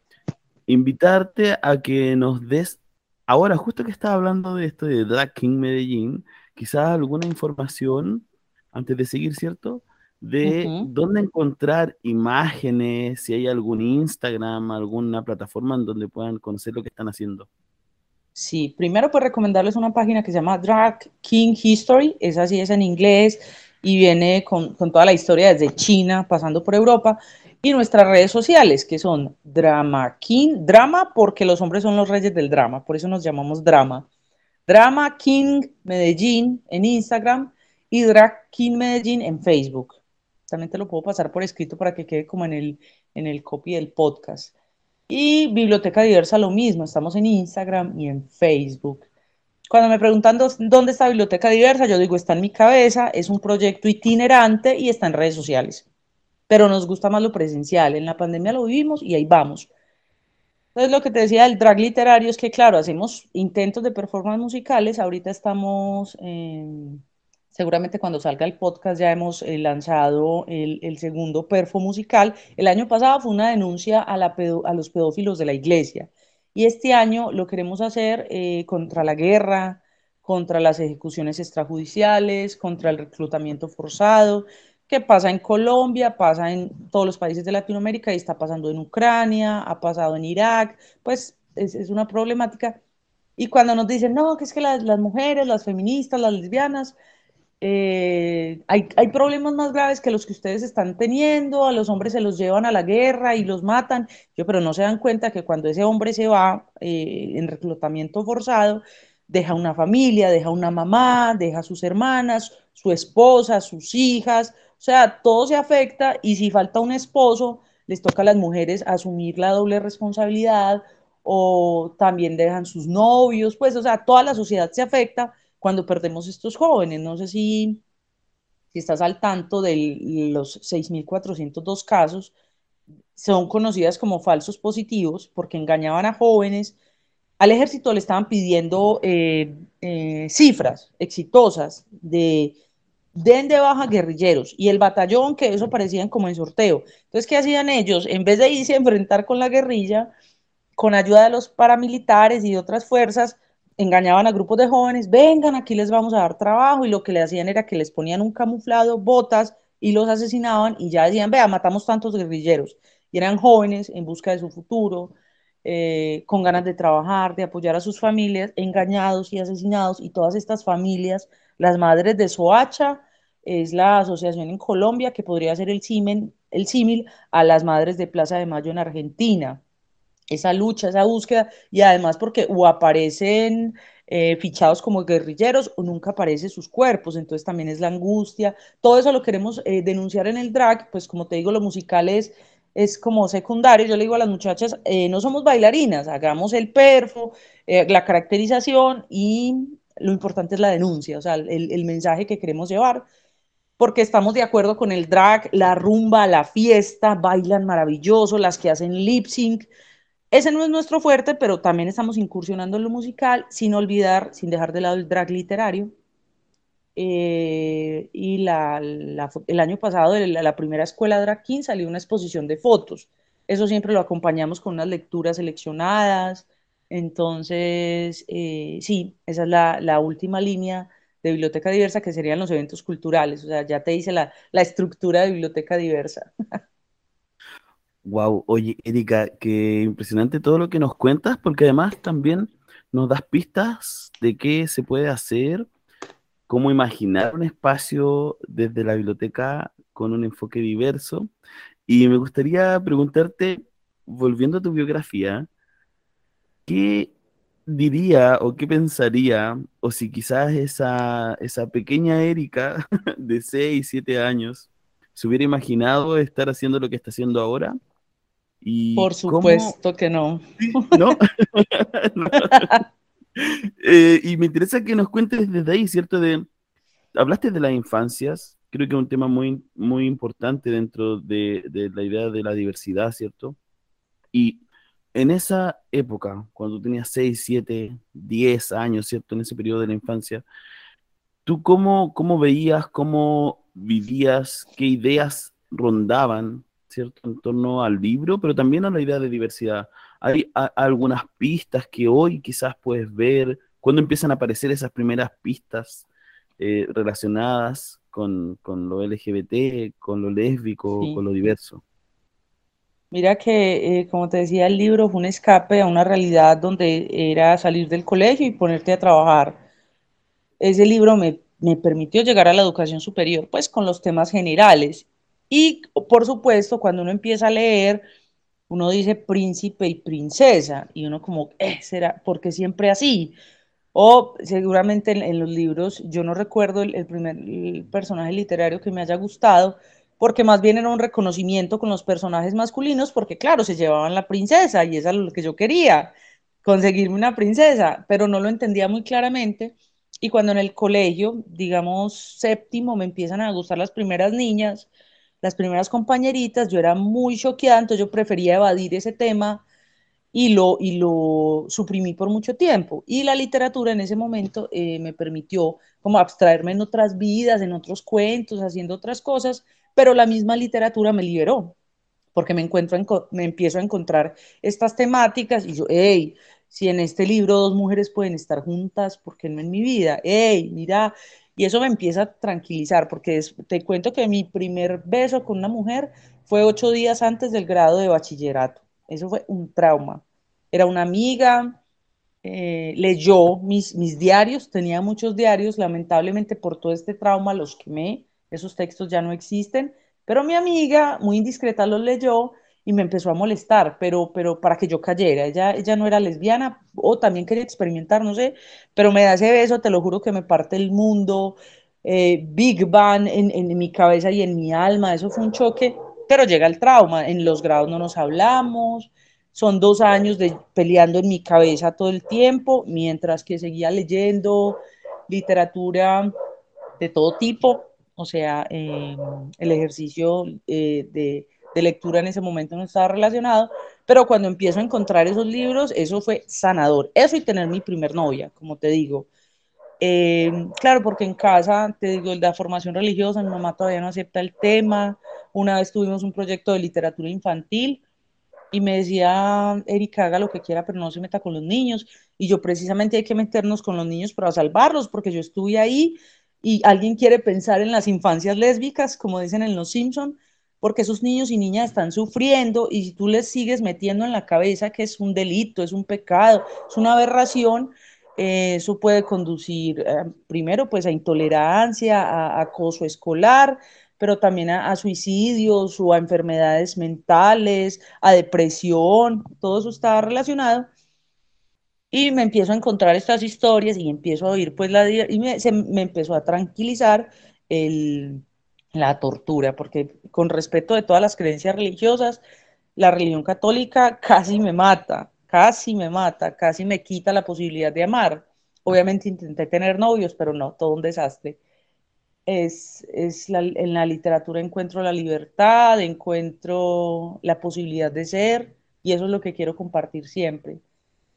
invitarte a que nos des, ahora justo que estás hablando de esto de Drag King Medellín, quizás alguna información, antes de seguir, ¿cierto? De dónde encontrar imágenes, si hay algún Instagram, alguna plataforma en donde puedan conocer lo que están haciendo. Sí, primero pues recomendarles una página que se llama Drag King History, esa sí es en inglés y viene con, toda la historia desde China, pasando por Europa, y nuestras redes sociales, que son Drama King, drama porque los hombres son los reyes del drama, por eso nos llamamos drama. Drama King Medellín en Instagram y Drag King Medellín en Facebook. También te lo puedo pasar por escrito para que quede como en el, en el copy del podcast. Y Biblioteca Diversa lo mismo, estamos en Instagram y en Facebook. Cuando me preguntan dónde está Biblioteca Diversa, yo digo, está en mi cabeza, es un proyecto itinerante y está en redes sociales. Pero nos gusta más lo presencial. En la pandemia lo vivimos y ahí vamos. Entonces, lo que te decía del drag literario es que, claro, hacemos intentos de performance musicales. Ahorita estamos en Seguramente cuando salga el podcast ya hemos eh, lanzado el, segundo perfo musical. El año pasado fue una denuncia a, los pedófilos de la iglesia. Y este año lo queremos hacer eh, contra la guerra, contra las ejecuciones extrajudiciales, contra el reclutamiento forzado, que pasa en Colombia, pasa en todos los países de Latinoamérica y está pasando en Ucrania, ha pasado en Irak, pues es, una problemática. Y cuando nos dicen, no, que es que las, las mujeres, las feministas, las lesbianas, eh, hay, problemas más graves que los que ustedes están teniendo, a los hombres se los llevan a la guerra y los matan, yo, pero no se dan cuenta que cuando ese hombre se va eh, en reclutamiento forzado, deja una familia, deja una mamá, deja sus hermanas, su esposa, sus hijas, o sea, todo se afecta y si falta un esposo, les toca a las mujeres asumir la doble responsabilidad o también dejan sus novios, pues, o sea, toda la sociedad se afecta cuando perdemos estos jóvenes. No sé si, si estás al tanto de los 6.402 casos, son conocidas como falsos positivos porque engañaban a jóvenes. Al ejército le estaban pidiendo eh, eh, cifras exitosas de den de baja guerrilleros y el batallón, que eso parecían como en sorteo. Entonces, ¿qué hacían ellos? En vez de irse a enfrentar con la guerrilla, con ayuda de los paramilitares y de otras fuerzas, engañaban a grupos de jóvenes, vengan, aquí les vamos a dar trabajo, y lo que le hacían era que les ponían un camuflado, botas, y los asesinaban, y ya decían, vea, matamos tantos guerrilleros. Y eran jóvenes en busca de su futuro, eh, con ganas de trabajar, de apoyar a sus familias, engañados y asesinados, y todas estas familias, las madres de Soacha, es la asociación en Colombia que podría ser el, el símil a las madres de Plaza de Mayo en Argentina esa lucha, esa búsqueda, y además porque o aparecen eh, fichados como guerrilleros o nunca aparecen sus cuerpos, entonces también es la angustia, todo eso lo queremos eh, denunciar en el drag, pues como te digo, lo musical es, es como secundario, yo le digo a las muchachas, eh, no somos bailarinas, hagamos el perfo, la caracterización y lo importante es la denuncia, o sea, el, el mensaje que queremos llevar, porque estamos de acuerdo con el drag, la rumba, la fiesta, bailan maravilloso, las que hacen lip sync, ese no es nuestro fuerte, pero también estamos incursionando en lo musical, sin olvidar, sin dejar de lado el drag literario. Eh, y el año pasado, la, primera escuela Drag King, salió una exposición de fotos. Eso siempre lo acompañamos con unas lecturas seleccionadas. Entonces, eh, sí, esa es la, última línea de biblioteca diversa, que serían los eventos culturales. O sea, ya te dice la, la estructura de biblioteca diversa. Wow, oye, Erika, qué impresionante todo lo que nos cuentas, porque además también nos das pistas de qué se puede hacer, cómo imaginar un espacio desde la biblioteca con un enfoque diverso. Y me gustaría preguntarte, volviendo a tu biografía, ¿qué diría o qué pensaría, o si quizás esa, esa pequeña Erika de 6, 7 años se hubiera imaginado estar haciendo lo que está haciendo ahora? Por supuesto que no. ¿No? Eh, y me interesa que nos cuentes desde ahí, ¿cierto? De, hablaste de las infancias, creo que es un tema muy, muy importante dentro de, de la idea de la diversidad, ¿cierto? Y en esa época, cuando tenías 6, 7, 10 años, ¿cierto? En ese periodo de la infancia, ¿tú cómo, cómo veías, cómo vivías, qué ideas rondaban ¿cierto? En torno al libro, pero también a la idea de diversidad. Hay algunas pistas que hoy quizás puedes ver, cuando empiezan a aparecer esas primeras pistas eh, relacionadas con, lo LGBT, con lo lésbico, con lo diverso. Mira que, eh, como te decía, el libro fue un escape a una realidad donde era salir del colegio y ponerte a trabajar. Ese libro me, me permitió llegar a la educación superior, pues con los temas generales y por supuesto, cuando uno empieza a leer, uno dice príncipe y princesa, y uno como, eh, será, porque siempre así. O seguramente en, los libros, yo no recuerdo el, primer personaje literario que me haya gustado, porque más bien era un reconocimiento con los personajes masculinos, porque claro, se llevaban la princesa y eso es lo que yo quería, conseguirme una princesa, pero no lo entendía muy claramente. Y cuando en el colegio, digamos séptimo, me empiezan a gustar las primeras niñas, las primeras compañeritas, yo era muy choqueada, entonces yo prefería evadir ese tema y lo, y lo suprimí por mucho tiempo. Y la literatura en ese momento eh, me permitió como abstraerme en otras vidas, en otros cuentos, haciendo otras cosas, pero la misma literatura me liberó, porque me, encuentro me empiezo a encontrar estas temáticas y yo, hey, si en este libro dos mujeres pueden estar juntas, ¿por qué no en mi vida? Hey, mira, y eso me empieza a tranquilizar, porque te cuento que mi primer beso con una mujer fue ocho días antes del grado de bachillerato. Eso fue un trauma. Era una amiga, eh, leyó mis, mis diarios, tenía muchos diarios, lamentablemente por todo este trauma los quemé, esos textos ya no existen, pero mi amiga, muy indiscreta, los leyó y me empezó a molestar, pero, pero para que yo cayera. Ella, ella no era lesbiana o también quería experimentar, no sé, pero me da ese beso, te lo juro que me parte el mundo, eh, Big Bang en, en mi cabeza y en mi alma, eso fue un choque, pero llega el trauma, en los grados no nos hablamos, son dos años de peleando en mi cabeza todo el tiempo, mientras que seguía leyendo literatura de todo tipo, o sea, eh, el ejercicio eh, de, de, lectura en ese momento no estaba relacionado, pero cuando empiezo a encontrar esos libros, eso fue sanador. Eso y tener mi primer novia, como te digo. Eh, claro, porque en casa, te digo, la formación religiosa, mi mamá todavía no acepta el tema. Una vez tuvimos un proyecto de literatura infantil y me decía, Erika, haga lo que quiera, pero no se meta con los niños. Y yo precisamente hay que meternos con los niños para salvarlos, porque yo estuve ahí y alguien quiere pensar en las infancias lésbicas, como dicen en Los Simpson, porque esos niños y niñas están sufriendo y si tú les sigues metiendo en la cabeza que es un delito, es un pecado, es una aberración, eh, eso puede conducir eh, primero pues a intolerancia, a, acoso escolar, pero también a, suicidios o a enfermedades mentales, a depresión, todo eso está relacionado. Y me empiezo a encontrar estas historias y empiezo a oír, pues, la, y me empezó a tranquilizar el, la tortura, porque con respeto de todas las creencias religiosas, la religión católica casi me mata, casi me mata, casi me quita la posibilidad de amar. Obviamente intenté tener novios, pero no, todo un desastre. Es, es en la literatura encuentro la libertad, encuentro la posibilidad de ser, y eso es lo que quiero compartir siempre.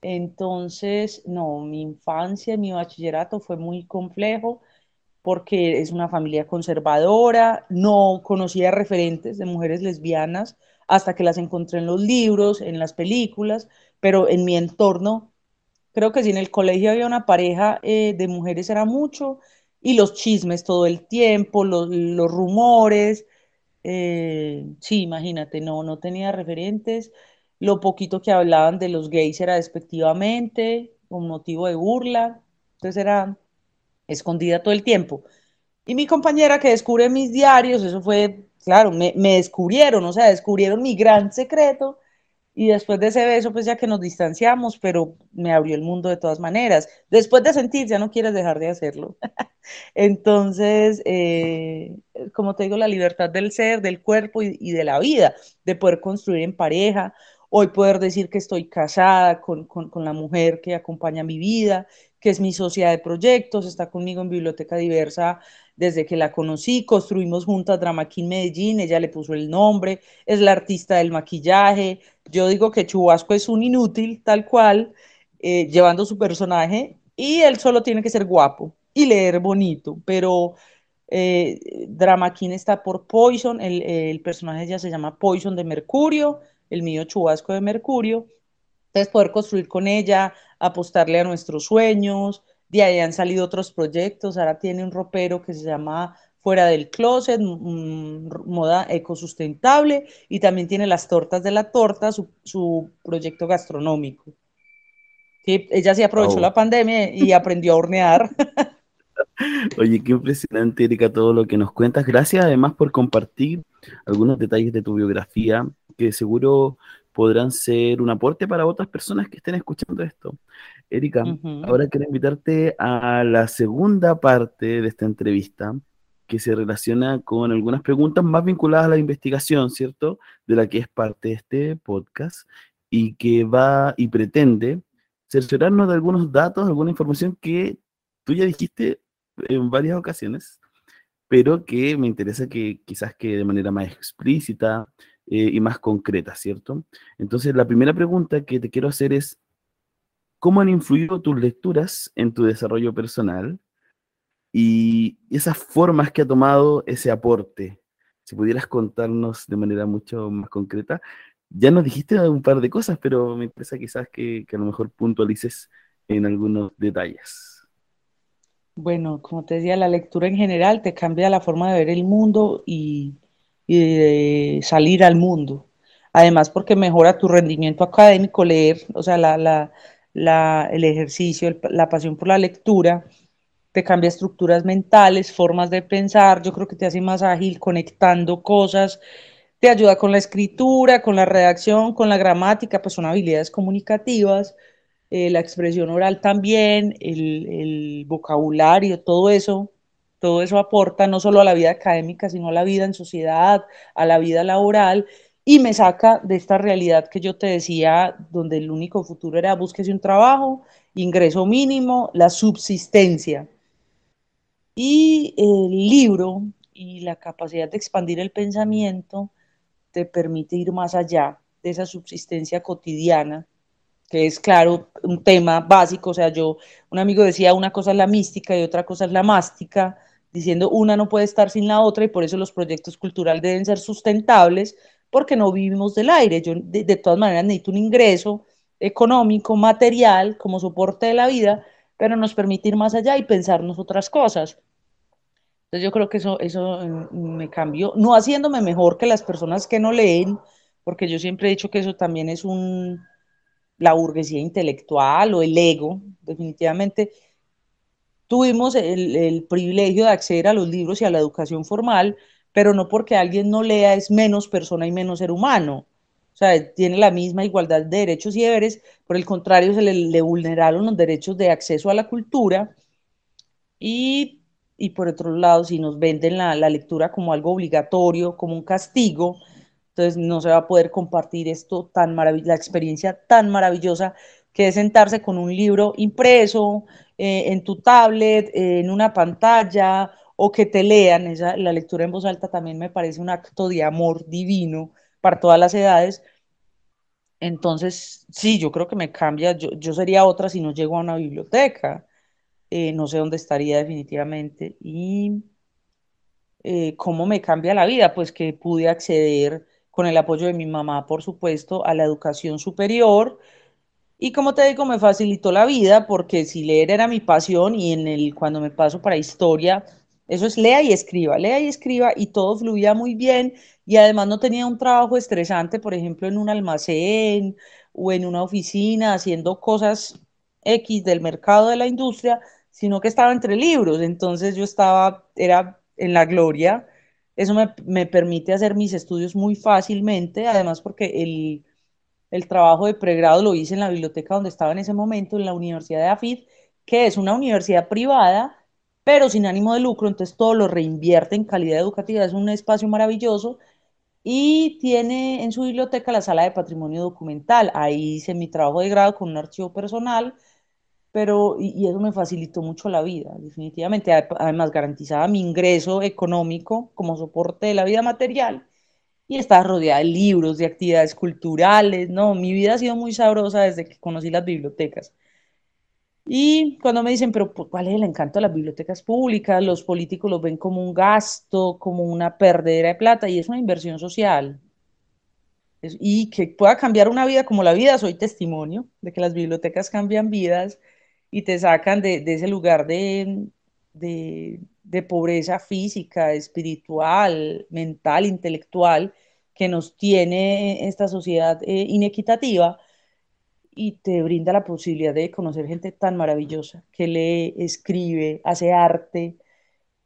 Entonces, no, mi infancia, mi bachillerato fue muy complejo porque es una familia conservadora, no conocía referentes de mujeres lesbianas hasta que las encontré en los libros, en las películas, pero en mi entorno, creo que si en el colegio había una pareja eh, de mujeres era mucho, y los chismes todo el tiempo, los, los rumores, eh, sí, imagínate, no, no tenía referentes lo poquito que hablaban de los gays era despectivamente, un motivo de burla, entonces era escondida todo el tiempo. Y mi compañera que descubre mis diarios, eso fue, claro, me, me descubrieron, o sea, descubrieron mi gran secreto y después de ese beso, pues ya que nos distanciamos, pero me abrió el mundo de todas maneras. Después de sentir, ya no quieres dejar de hacerlo. Entonces, eh, como te digo, la libertad del ser, del cuerpo y, de la vida, de poder construir en pareja, Hoy poder decir que estoy casada con, con, con, la mujer que acompaña mi vida, que es mi socia de proyectos, está conmigo en Biblioteca Diversa desde que la conocí, construimos juntas Drama King Medellín, ella le puso el nombre, es la artista del maquillaje, yo digo que Chubasco es un inútil, tal cual, eh, llevando su personaje, y él solo tiene que ser guapo y leer bonito, pero eh, Drama King está por Poison, el, el personaje ya se llama Poison de Mercurio, el mío chubasco de mercurio. Entonces, poder construir con ella, apostarle a nuestros sueños. De ahí han salido otros proyectos. Ahora tiene un ropero que se llama Fuera del Closet, moda ecosustentable. Y también tiene las tortas de la torta, su, su proyecto gastronómico. Que ella sí aprovechó oh. la pandemia y aprendió a hornear. Oye, qué impresionante, Erika, todo lo que nos cuentas. Gracias además por compartir algunos detalles de tu biografía que seguro podrán ser un aporte para otras personas que estén escuchando esto. Erika, uh -huh. ahora quiero invitarte a la segunda parte de esta entrevista que se relaciona con algunas preguntas más vinculadas a la investigación, ¿cierto? De la que es parte de este podcast y que va y pretende cerciorarnos de algunos datos, alguna información que tú ya dijiste en varias ocasiones, pero que me interesa que quizás que de manera más explícita eh, y más concreta, ¿cierto? Entonces, la primera pregunta que te quiero hacer es, ¿cómo han influido tus lecturas en tu desarrollo personal y esas formas que ha tomado ese aporte? Si pudieras contarnos de manera mucho más concreta. Ya nos dijiste un par de cosas, pero me interesa quizás que, que a lo mejor puntualices en algunos detalles. Bueno, como te decía, la lectura en general te cambia la forma de ver el mundo y, y salir al mundo. Además, porque mejora tu rendimiento académico leer, o sea, la, la, la, el ejercicio, la pasión por la lectura, te cambia estructuras mentales, formas de pensar, yo creo que te hace más ágil conectando cosas, te ayuda con la escritura, con la redacción, con la gramática, pues son habilidades comunicativas, eh, la expresión oral también, el, el, vocabulario, todo eso, todo eso aporta no solo a la vida académica, sino a la vida en sociedad, a la vida laboral, y me saca de esta realidad que yo te decía, donde el único futuro era búsquese un trabajo, ingreso mínimo, la subsistencia. Y el libro y la capacidad de expandir el pensamiento te permite ir más allá de esa subsistencia cotidiana, que es, claro, un tema básico. O sea, yo, un amigo decía, una cosa es la mística y otra cosa es la mástica, diciendo una no puede estar sin la otra y por eso los proyectos culturales deben ser sustentables, porque no vivimos del aire. Yo, de, de todas maneras, necesito un ingreso económico, material, como soporte de la vida, pero nos permite ir más allá y pensarnos otras cosas. Entonces yo creo que eso, eso mm, me cambió, no haciéndome mejor que las personas que no leen, porque yo siempre he dicho que eso también es un, la burguesía intelectual o el ego, definitivamente. Tuvimos el, privilegio de acceder a los libros y a la educación formal, pero no porque alguien no lea es menos persona y menos ser humano. O sea, tiene la misma igualdad de derechos y deberes, por el contrario, se le, le vulneraron los derechos de acceso a la cultura y y por otro lado, si nos venden la, la, lectura como algo obligatorio, como un castigo, entonces no se va a poder compartir esto tan la experiencia tan maravillosa que es sentarse con un libro impreso eh, en tu tablet, eh, en una pantalla, o que te lean. Esa, la lectura en voz alta también me parece un acto de amor divino para todas las edades. Entonces, sí, yo creo que me cambia, yo, yo sería otra si no llego a una biblioteca eh, no sé dónde estaría definitivamente. Y eh, cómo me cambia la vida, pues que pude acceder con el apoyo de mi mamá, por supuesto, a la educación superior. Y como te digo, me facilitó la vida porque si leer era mi pasión y en el cuando me paso para historia, eso es lea y escriba, lea y escriba y todo fluía muy bien. Y además no tenía un trabajo estresante, por ejemplo, en un almacén o en una oficina haciendo cosas X del mercado de la industria, sino que estaba entre libros, entonces yo estaba, era en la gloria, eso me, me permite hacer mis estudios muy fácilmente, además porque el, el trabajo de pregrado lo hice en la biblioteca donde estaba en ese momento, en la Universidad de AFID, que es una universidad privada, pero sin ánimo de lucro, entonces todo lo reinvierte en calidad educativa, es un espacio maravilloso y tiene en su biblioteca la sala de patrimonio documental. Ahí hice mi trabajo de grado con un archivo personal pero y, eso me facilitó mucho la vida, definitivamente. Además, garantizaba mi ingreso económico como soporte de la vida material y estaba rodeada de libros, de actividades culturales, ¿no? Mi vida ha sido muy sabrosa desde que conocí las bibliotecas. Y cuando me dicen, pero ¿cuál es el encanto de las bibliotecas públicas? Los políticos los ven como un gasto, como una perdedera de plata y es una inversión social. Y que pueda cambiar una vida como la vida, soy testimonio de que las bibliotecas cambian vidas y te sacan de, ese lugar de, de, pobreza física, espiritual, mental, intelectual que nos tiene esta sociedad eh, inequitativa y te brinda la posibilidad de conocer gente tan maravillosa que lee, escribe, hace arte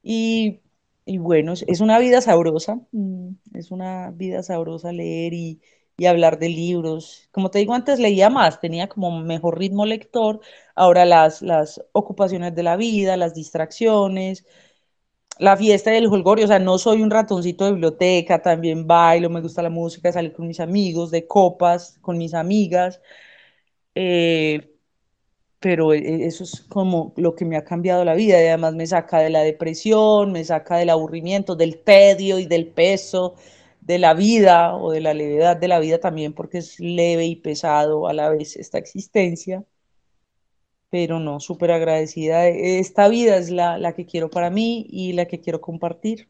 y, y bueno, es, es, una vida sabrosa, mm, es una vida sabrosa leer y, y hablar de libros. Como te digo, antes leía más, tenía como mejor ritmo lector, ahora las, las ocupaciones de la vida, las distracciones, la fiesta y el holgorio, o sea, no soy un ratoncito de biblioteca, también bailo, me gusta la música, salir con mis amigos, de copas, con mis amigas, eh, pero e, e, eso es como lo que me ha cambiado la vida y además me saca de la depresión, me saca del aburrimiento, del tedio y del peso de la vida o de la levedad de la vida también, porque es leve y pesado a la vez esta existencia. Pero no, súper agradecida. Esta vida es la, la que quiero para mí y la que quiero compartir.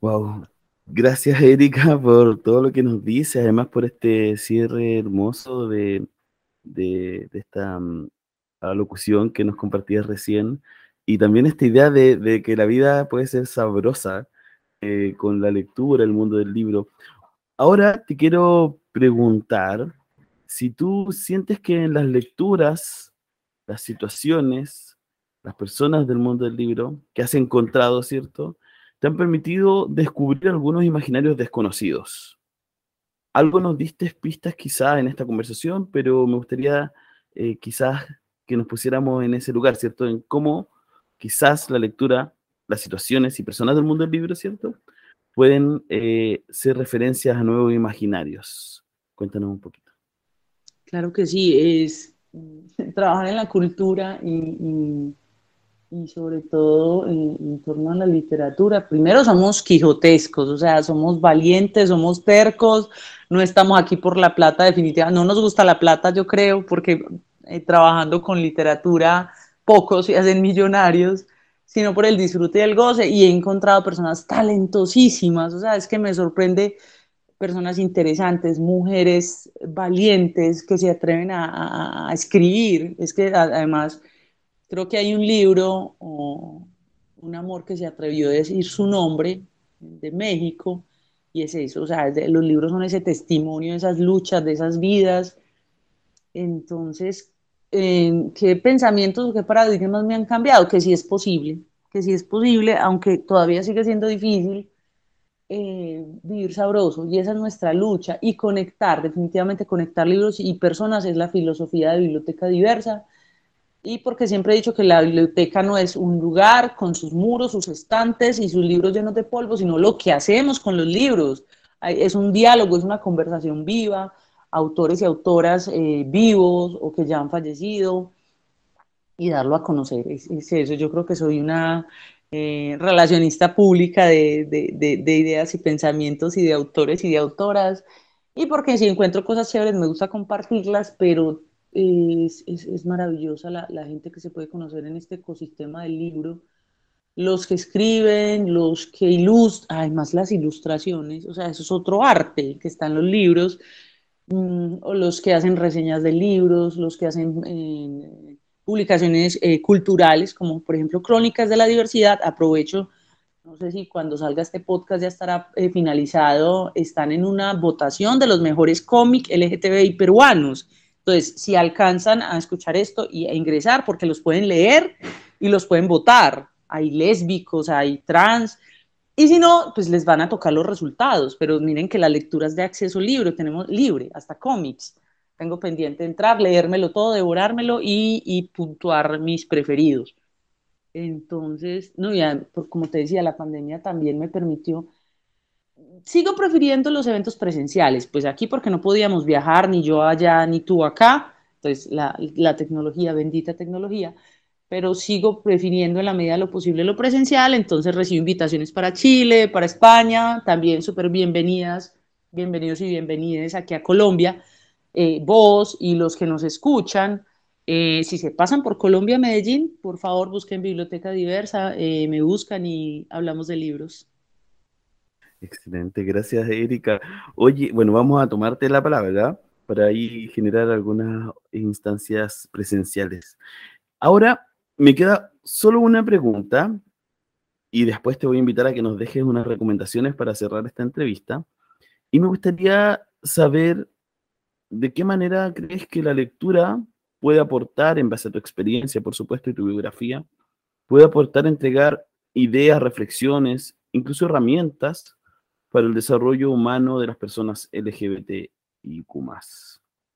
Wow, gracias Erika por todo lo que nos dice, además por este cierre hermoso de, de, de esta um, locución que nos compartías recién y también esta idea de, de, que la vida puede ser sabrosa eh, con la lectura, el mundo del libro. Ahora te quiero preguntar si tú sientes que en las lecturas, las situaciones, las personas del mundo del libro que has encontrado, ¿cierto? te han permitido descubrir algunos imaginarios desconocidos. Algo nos diste pistas quizás en esta conversación, pero me gustaría eh, quizás que nos pusiéramos en ese lugar, ¿cierto? En cómo quizás la lectura, las situaciones y personas del mundo del libro, ¿cierto? Pueden eh, ser referencias a nuevos imaginarios. Cuéntanos un poquito. Claro que sí, es trabajar en la cultura y y sobre todo en, torno a la literatura. Primero somos quijotescos, o sea, somos valientes, somos tercos, no estamos aquí por la plata definitiva, no nos gusta la plata yo creo, porque eh, trabajando con literatura pocos se hacen millonarios, sino por el disfrute y el goce y he encontrado personas talentosísimas, o sea, es que me sorprende personas interesantes, mujeres valientes que se atreven a, a escribir, es que además Creo que hay un libro, Un amor que se atrevió a decir su nombre, de México, y es eso, o sea, los libros son ese testimonio de esas luchas, de esas vidas. Entonces, ¿qué pensamientos o qué paradigmas me han cambiado? Que sí es posible, que sí es posible, aunque todavía sigue siendo difícil, eh, vivir sabroso y esa es nuestra lucha y conectar, definitivamente conectar libros y personas es la filosofía de biblioteca diversa y porque siempre he dicho que la biblioteca no es un lugar con sus muros, sus estantes y sus libros llenos de polvo, sino lo que hacemos con los libros. Es un diálogo, es una conversación viva, autores y autoras eh, vivos o que ya han fallecido y darlo a conocer. Es, eso, yo creo que soy una eh, relacionista pública de, de, de, ideas y pensamientos y de autores y de autoras. Y porque si encuentro cosas chéveres me gusta compartirlas, pero es, maravillosa la, la, gente que se puede conocer en este ecosistema del libro. Los que escriben, los que ilustran, además las ilustraciones, o sea, eso es otro arte que está en los libros, mm, o los que hacen reseñas de libros, los que hacen eh, publicaciones eh, culturales, como por ejemplo Crónicas de la Diversidad. Aprovecho, no sé si cuando salga este podcast ya estará eh, finalizado, están en una votación de los mejores cómics LGTBI peruanos entonces, si alcanzan a escuchar esto y a ingresar, porque los pueden leer y los pueden votar, hay lésbicos, hay trans, y si no, pues les van a tocar los resultados, pero miren que la lectura es de acceso libre, tenemos libre, hasta cómics. Tengo pendiente entrar, leérmelo todo, devorármelo y, y puntuar mis preferidos. Entonces, no, ya, como te decía, la pandemia también me permitió sigo prefiriendo los eventos presenciales, pues aquí porque no podíamos viajar, ni yo allá, ni tú acá, entonces la, la tecnología, bendita tecnología, pero sigo prefiriendo en la medida de lo posible lo presencial, entonces recibo invitaciones para Chile, para España, también súper bienvenidas, bienvenidos y bienvenidas aquí a Colombia, eh, vos y los que nos escuchan. Eh, si se pasan por Colombia, Medellín, por favor busquen Biblioteca Diversa, eh, me buscan y hablamos de libros. Excelente, gracias Erika. Oye, bueno, vamos a tomarte la palabra. Para ahí generar algunas instancias presenciales. Ahora me queda solo una pregunta y después te voy a invitar a que nos dejes unas recomendaciones para cerrar esta entrevista. Y me gustaría saber de qué manera crees que la lectura puede aportar, en base a tu experiencia, por supuesto, y tu biografía, puede aportar a entregar ideas, reflexiones, incluso herramientas para el desarrollo humano de las personas LGBT y Q.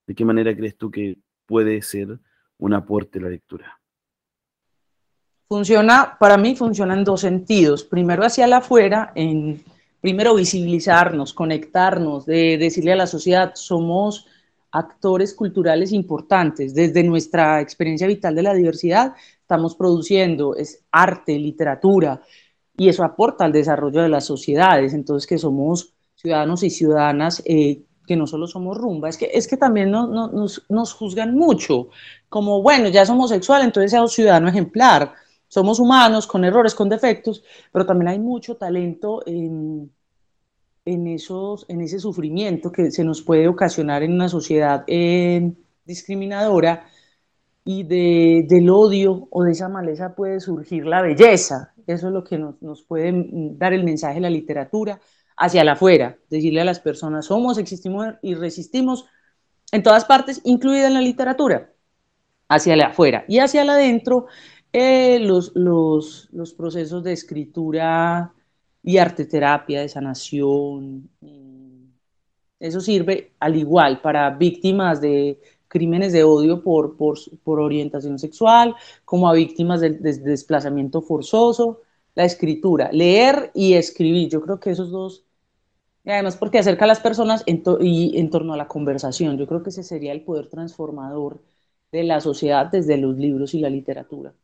¿De qué manera crees tú que puede ser un aporte la lectura? Funciona, para mí funciona en dos sentidos. Primero hacia la afuera, en primero visibilizarnos, conectarnos, de decirle a la sociedad, somos actores culturales importantes. Desde nuestra experiencia vital de la diversidad, estamos produciendo es arte, literatura, y eso aporta al desarrollo de las sociedades, entonces que somos ciudadanos y ciudadanas eh, que no solo somos rumba, es que, es que también nos, nos, juzgan mucho, como, bueno, ya somos sexual, entonces seamos ciudadano ejemplar, somos humanos con errores, con defectos, pero también hay mucho talento en, en, esos, en ese sufrimiento que se nos puede ocasionar en una sociedad eh, discriminadora y de, del odio o de esa maleza puede surgir la belleza. Eso es lo que nos, nos puede dar el mensaje de la literatura hacia la afuera, decirle a las personas, somos, existimos y resistimos en todas partes, incluida en la literatura, hacia la afuera. Y hacia la adentro, eh, los, los, los, procesos de escritura y arte terapia de sanación. Eso sirve al igual para víctimas de crímenes de odio por, por, orientación sexual, como a víctimas de, desplazamiento forzoso, la escritura, leer y escribir. Yo creo que esos dos, y además porque acerca a las personas y en torno a la conversación, yo creo que ese sería el poder transformador de la sociedad desde los libros y la literatura.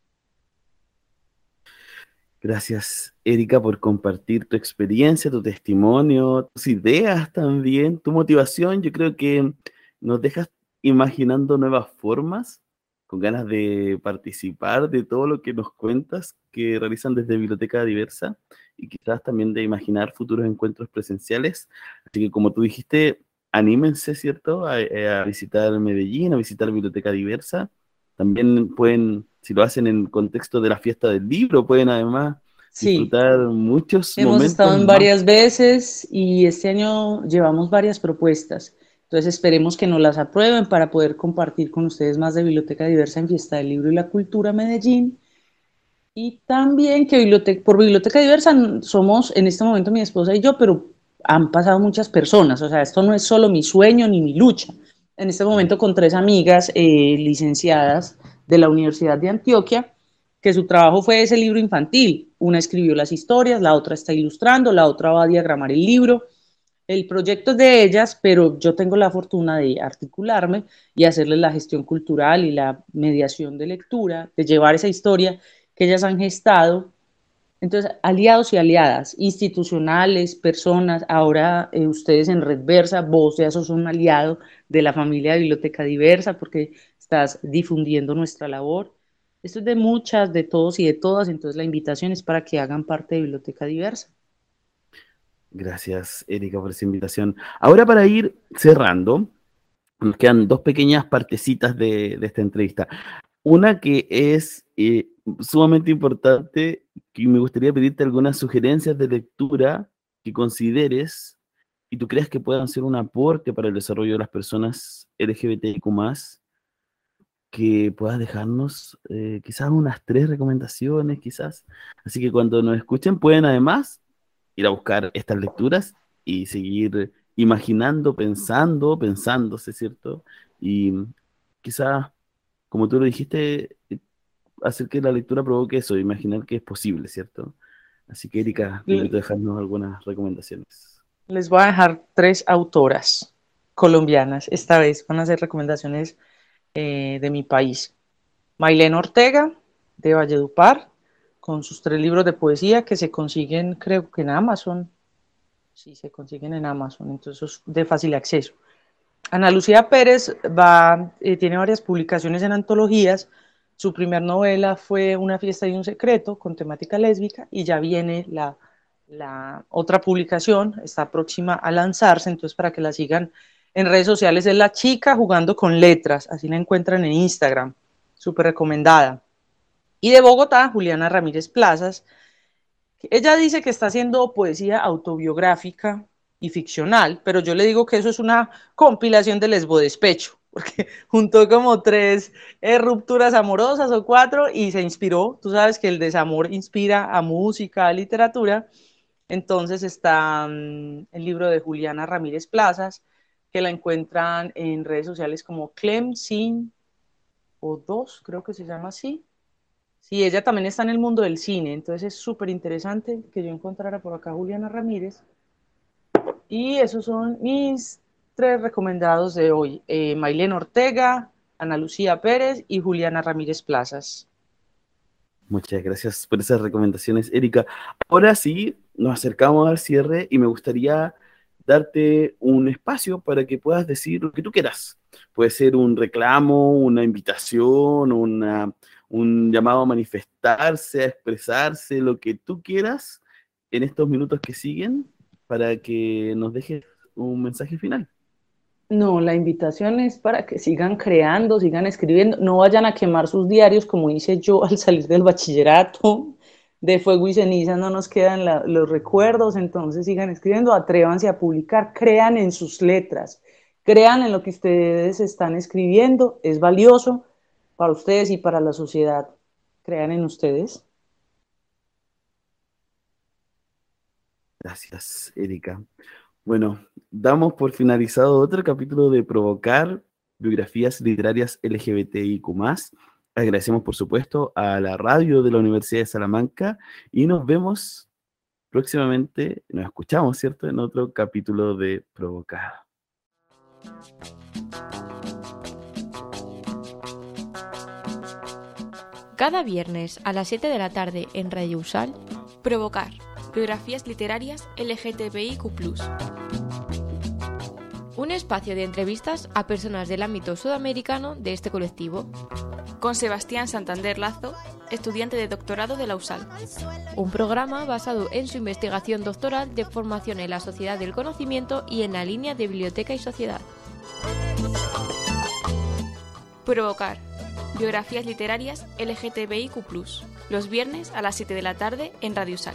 Gracias, Erika, por compartir tu experiencia, tu testimonio, tus ideas también, tu motivación. Yo creo que nos dejas imaginando nuevas formas, con ganas de participar de todo lo que nos cuentas que realizan desde Biblioteca Diversa y quizás también de imaginar futuros encuentros presenciales. Así que como tú dijiste, anímense, ¿cierto?, a, a visitar Medellín, a visitar Biblioteca Diversa. También pueden si lo hacen en contexto de la fiesta del libro, pueden además disfrutar muchos Hemos momentos. Hemos estado en varias veces y este año llevamos varias propuestas. Entonces esperemos que nos las aprueben para poder compartir con ustedes más de Biblioteca Diversa en Fiesta del Libro y la Cultura Medellín. Y también que biblioteca, por Biblioteca Diversa somos en este momento mi esposa y yo, pero han pasado muchas personas. O sea, esto no es solo mi sueño ni mi lucha. En este momento con tres amigas eh, licenciadas de la Universidad de Antioquia, que su trabajo fue ese libro infantil. Una escribió las historias, la otra está ilustrando, la otra va a diagramar el libro. El proyecto es de ellas, pero yo tengo la fortuna de articularme y hacerles la gestión cultural y la mediación de lectura, de llevar esa historia que ellas han gestado. Entonces, aliados y aliadas, institucionales, personas, ahora eh, ustedes en Red Versa, vos ya sos un aliado de la familia de Biblioteca Diversa, porque estás difundiendo nuestra labor. Esto es de muchas, de todos y de todas, entonces la invitación es para que hagan parte de Biblioteca Diversa. Gracias, Erika, por esa invitación. Ahora para ir cerrando, nos quedan dos pequeñas partecitas de, esta entrevista. Una que es eh, sumamente importante, que me gustaría pedirte algunas sugerencias de lectura que consideres y tú creas que puedan ser un aporte para el desarrollo de las personas LGBTIQ que puedas dejarnos eh, quizás unas tres recomendaciones, quizás. Así que cuando nos escuchen pueden además ir a buscar estas lecturas y seguir imaginando, pensando, pensándose, ¿cierto? Y quizás, como tú lo dijiste, hacer que la lectura provoque eso, imaginar que es posible, ¿cierto? Así que, Erika, te invito a dejarnos algunas recomendaciones. Les voy a dejar tres autoras colombianas. Esta vez van a ser recomendaciones eh, de mi país. Mailén Ortega, de Valledupar, con sus tres libros de poesía que se consiguen, creo que en Amazon. Sí, se consiguen en Amazon, entonces es de fácil acceso. Ana Lucía Pérez va, eh, tiene varias publicaciones en antologías. Su primer novela fue Una fiesta y un secreto con temática lésbica y ya viene la, otra publicación, está próxima a lanzarse, entonces para que la sigan en redes sociales es La Chica jugando con letras, así la encuentran en Instagram, súper recomendada. Y de Bogotá, Juliana Ramírez Plazas, ella dice que está haciendo poesía autobiográfica y ficcional, pero yo le digo que eso es una compilación de lesbo despecho, porque juntó como tres eh, rupturas amorosas o cuatro y se inspiró. Tú sabes que el desamor inspira a música, a literatura. Entonces está mm, el libro de Juliana Ramírez Plazas, que la encuentran en redes sociales como Clem Sin o Dos, creo que se llama así. Sí, ella también está en el mundo del cine, entonces es súper interesante que yo encontrara por acá Juliana Ramírez. Y esos son mis tres recomendados de hoy. Eh, Mailén Ortega, Ana Lucía Pérez y Juliana Ramírez Plazas. Muchas gracias por esas recomendaciones, Erika. Ahora sí, nos acercamos al cierre y me gustaría darte un espacio para que puedas decir lo que tú quieras. Puede ser un reclamo, una invitación, un llamado a manifestarse, a expresarse, lo que tú quieras en estos minutos que siguen para que nos dejes un mensaje final. No, la invitación es para que sigan creando, sigan escribiendo, no vayan a quemar sus diarios como hice yo al salir del bachillerato, de fuego y ceniza no nos quedan los recuerdos, entonces sigan escribiendo, atrévanse a publicar, crean en sus letras, crean en lo que ustedes están escribiendo, es valioso para ustedes y para la sociedad, crean en ustedes. Gracias, Erika. Bueno, damos por finalizado otro capítulo de Provocar biografías literarias LGBTIQ. Agradecemos, por supuesto, a la radio de la Universidad de Salamanca y nos vemos próximamente, nos escuchamos, ¿cierto?, en otro capítulo de Provocar. Cada viernes a las 7 de la tarde en Radio Usal, Provocar. Biografías literarias LGTBIQ. Un espacio de entrevistas a personas del ámbito sudamericano de este colectivo. Con Sebastián Santander Lazo, estudiante de doctorado de la USAL. Un programa basado en su investigación doctoral de formación en la sociedad del conocimiento y en la línea de biblioteca y sociedad. Provocar Biografías literarias LGTBIQ. Los viernes a las 7 de la tarde en Radio Sal.